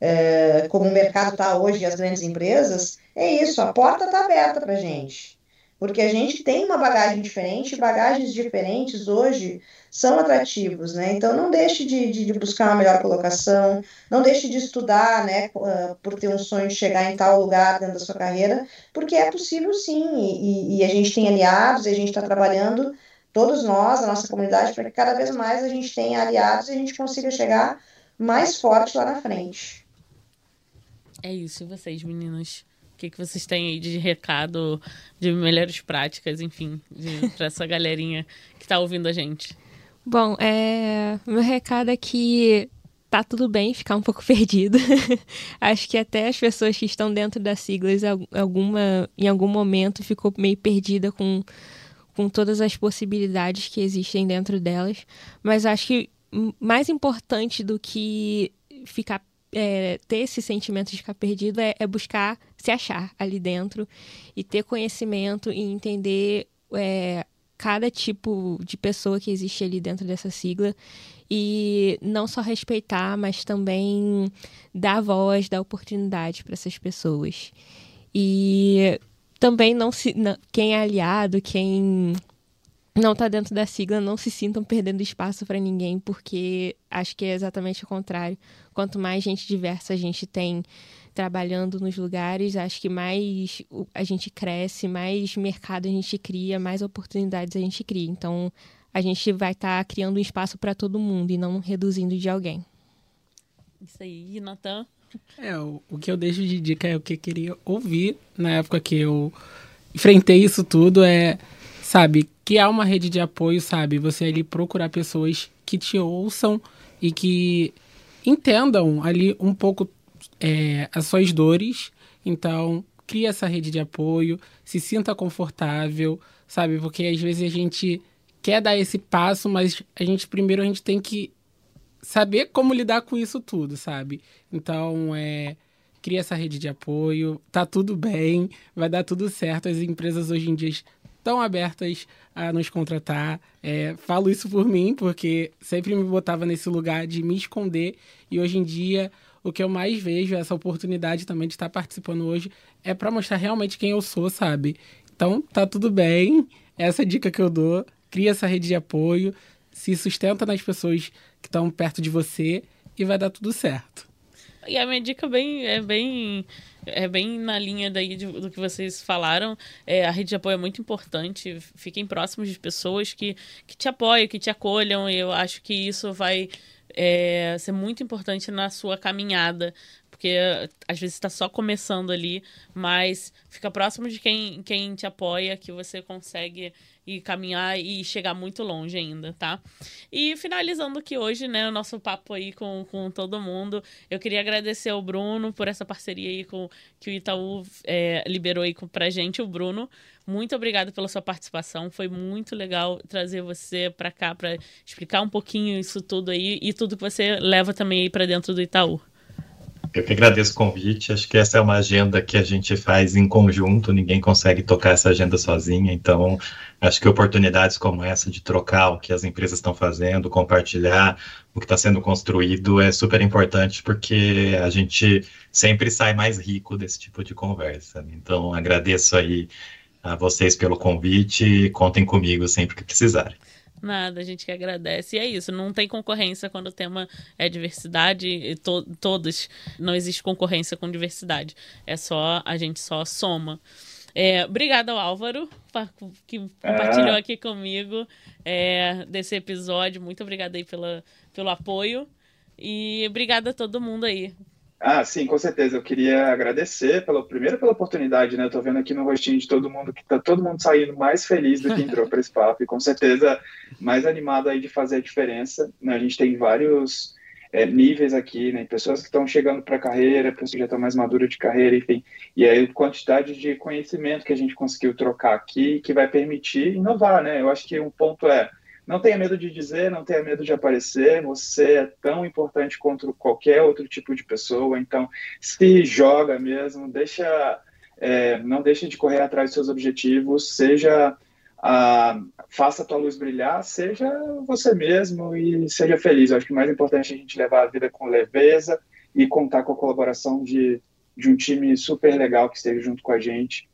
é, como o mercado está hoje as grandes empresas, é isso, a porta está aberta para a gente. Porque a gente tem uma bagagem diferente, bagagens diferentes hoje são atrativos, né? Então não deixe de, de, de, buscar uma melhor colocação, não deixe de estudar, né? Ah, por ter um sonho de chegar em tal lugar dentro da sua carreira, porque é possível sim, e, e a gente tem aliados, a gente está trabalhando, todos nós, a nossa comunidade, para que cada vez mais a gente tenha aliados e a gente consiga chegar mais forte lá na frente. É isso, e vocês, meninas? O que, que vocês têm aí de recado, de melhores práticas, enfim, (laughs) para essa galerinha que está ouvindo a gente? Bom, é, meu recado é que tá tudo bem ficar um pouco (laughs) perdido. Acho que até as pessoas que estão dentro das siglas, alguma, em algum momento, ficou meio perdida com, com todas as possibilidades que existem dentro delas. Mas acho que mais importante do que ficar é, ter esse sentimento de ficar perdido é, é, buscar se achar ali dentro e ter conhecimento e entender é, cada tipo de pessoa que existe ali dentro dessa sigla e não só respeitar, mas também dar voz, dar oportunidade para essas pessoas. E também não se não, quem é aliado, quem não está dentro da sigla, não se sintam perdendo espaço para ninguém, porque acho que é exatamente o contrário. Quanto mais gente diversa a gente tem trabalhando nos lugares, acho que mais a gente cresce, mais mercado a gente cria, mais oportunidades a gente cria. Então, a gente vai estar tá criando um espaço para todo mundo e não reduzindo de alguém. Isso aí, Natan. É, o, o que eu deixo de dica é o que eu queria ouvir na época que eu enfrentei isso tudo é sabe, que há uma rede de apoio, sabe? Você ali procurar pessoas que te ouçam e que entendam ali um pouco é, as suas dores. Então, cria essa rede de apoio, se sinta confortável, sabe? Porque às vezes a gente quer dar esse passo, mas a gente primeiro a gente tem que saber como lidar com isso tudo, sabe? Então, é cria essa rede de apoio, tá tudo bem, vai dar tudo certo. As empresas hoje em dia estão abertas a nos contratar. É, falo isso por mim, porque sempre me botava nesse lugar de me esconder e hoje em dia o que eu mais vejo, essa oportunidade também de estar participando hoje, é para mostrar realmente quem eu sou, sabe? Então, tá tudo bem. Essa é dica que eu dou. Cria essa rede de apoio, se sustenta nas pessoas que estão perto de você e vai dar tudo certo. E a minha dica bem, é bem é bem na linha daí de, do que vocês falaram. É, a rede de apoio é muito importante. Fiquem próximos de pessoas que, que te apoiam, que te acolham. Eu acho que isso vai é, ser muito importante na sua caminhada. Porque às vezes está só começando ali, mas fica próximo de quem, quem te apoia, que você consegue e caminhar e chegar muito longe ainda, tá? E finalizando aqui hoje, né, o nosso papo aí com, com todo mundo, eu queria agradecer ao Bruno por essa parceria aí com, que o Itaú é, liberou aí pra gente, o Bruno. Muito obrigado pela sua participação, foi muito legal trazer você para cá para explicar um pouquinho isso tudo aí e tudo que você leva também aí para dentro do Itaú. Eu que agradeço o convite. Acho que essa é uma agenda que a gente faz em conjunto, ninguém consegue tocar essa agenda sozinha. Então, acho que oportunidades como essa de trocar o que as empresas estão fazendo, compartilhar o que está sendo construído é super importante porque a gente sempre sai mais rico desse tipo de conversa. Então, agradeço aí a vocês pelo convite contem comigo sempre que precisarem. Nada, a gente que agradece. E é isso, não tem concorrência quando o tema é diversidade, to todos. Não existe concorrência com diversidade. É só, a gente só soma. É, obrigada ao Álvaro, que compartilhou é. aqui comigo é, desse episódio. Muito obrigada aí pela, pelo apoio. E obrigada a todo mundo aí ah, sim, com certeza. Eu queria agradecer pela primeiro pela oportunidade, né? Eu tô vendo aqui no rostinho de todo mundo que tá todo mundo saindo mais feliz do que entrou para esse papo e com certeza mais animado aí de fazer a diferença. Né? A gente tem vários é, níveis aqui, né? Pessoas que estão chegando para a carreira, pessoas que já estão mais maduras de carreira, enfim. E aí a quantidade de conhecimento que a gente conseguiu trocar aqui que vai permitir inovar, né? Eu acho que um ponto é não tenha medo de dizer, não tenha medo de aparecer. Você é tão importante quanto qualquer outro tipo de pessoa. Então, se joga mesmo, deixa, é, não deixe de correr atrás dos seus objetivos. Seja a, faça a tua luz brilhar, seja você mesmo e seja feliz. Eu acho que o mais importante é a gente levar a vida com leveza e contar com a colaboração de, de um time super legal que esteja junto com a gente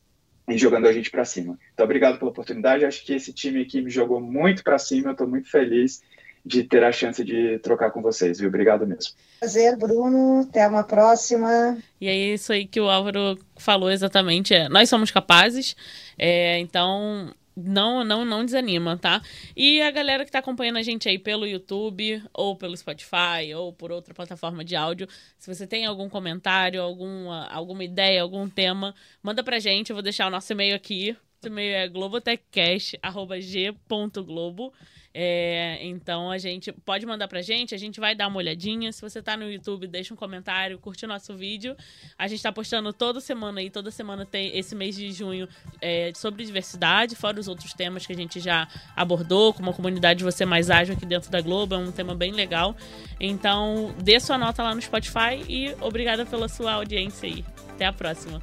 e jogando a gente para cima. Então, obrigado pela oportunidade. Acho que esse time aqui me jogou muito para cima. Eu estou muito feliz de ter a chance de trocar com vocês, viu? Obrigado mesmo. Prazer, Bruno. Até uma próxima. E é isso aí que o Álvaro falou exatamente. É, nós somos capazes. É, então, não, não, não desanima, tá? E a galera que tá acompanhando a gente aí pelo YouTube, ou pelo Spotify, ou por outra plataforma de áudio, se você tem algum comentário, alguma, alguma ideia, algum tema, manda pra gente. Eu vou deixar o nosso e-mail aqui. O e-mail é globotechcast.g.globo. É, então a gente pode mandar pra gente, a gente vai dar uma olhadinha. Se você tá no YouTube, deixa um comentário, curte o nosso vídeo. A gente tá postando toda semana aí, toda semana tem esse mês de junho é, sobre diversidade, fora os outros temas que a gente já abordou, como a comunidade você mais ágil aqui dentro da Globo, é um tema bem legal. Então, dê sua nota lá no Spotify e obrigada pela sua audiência aí. Até a próxima.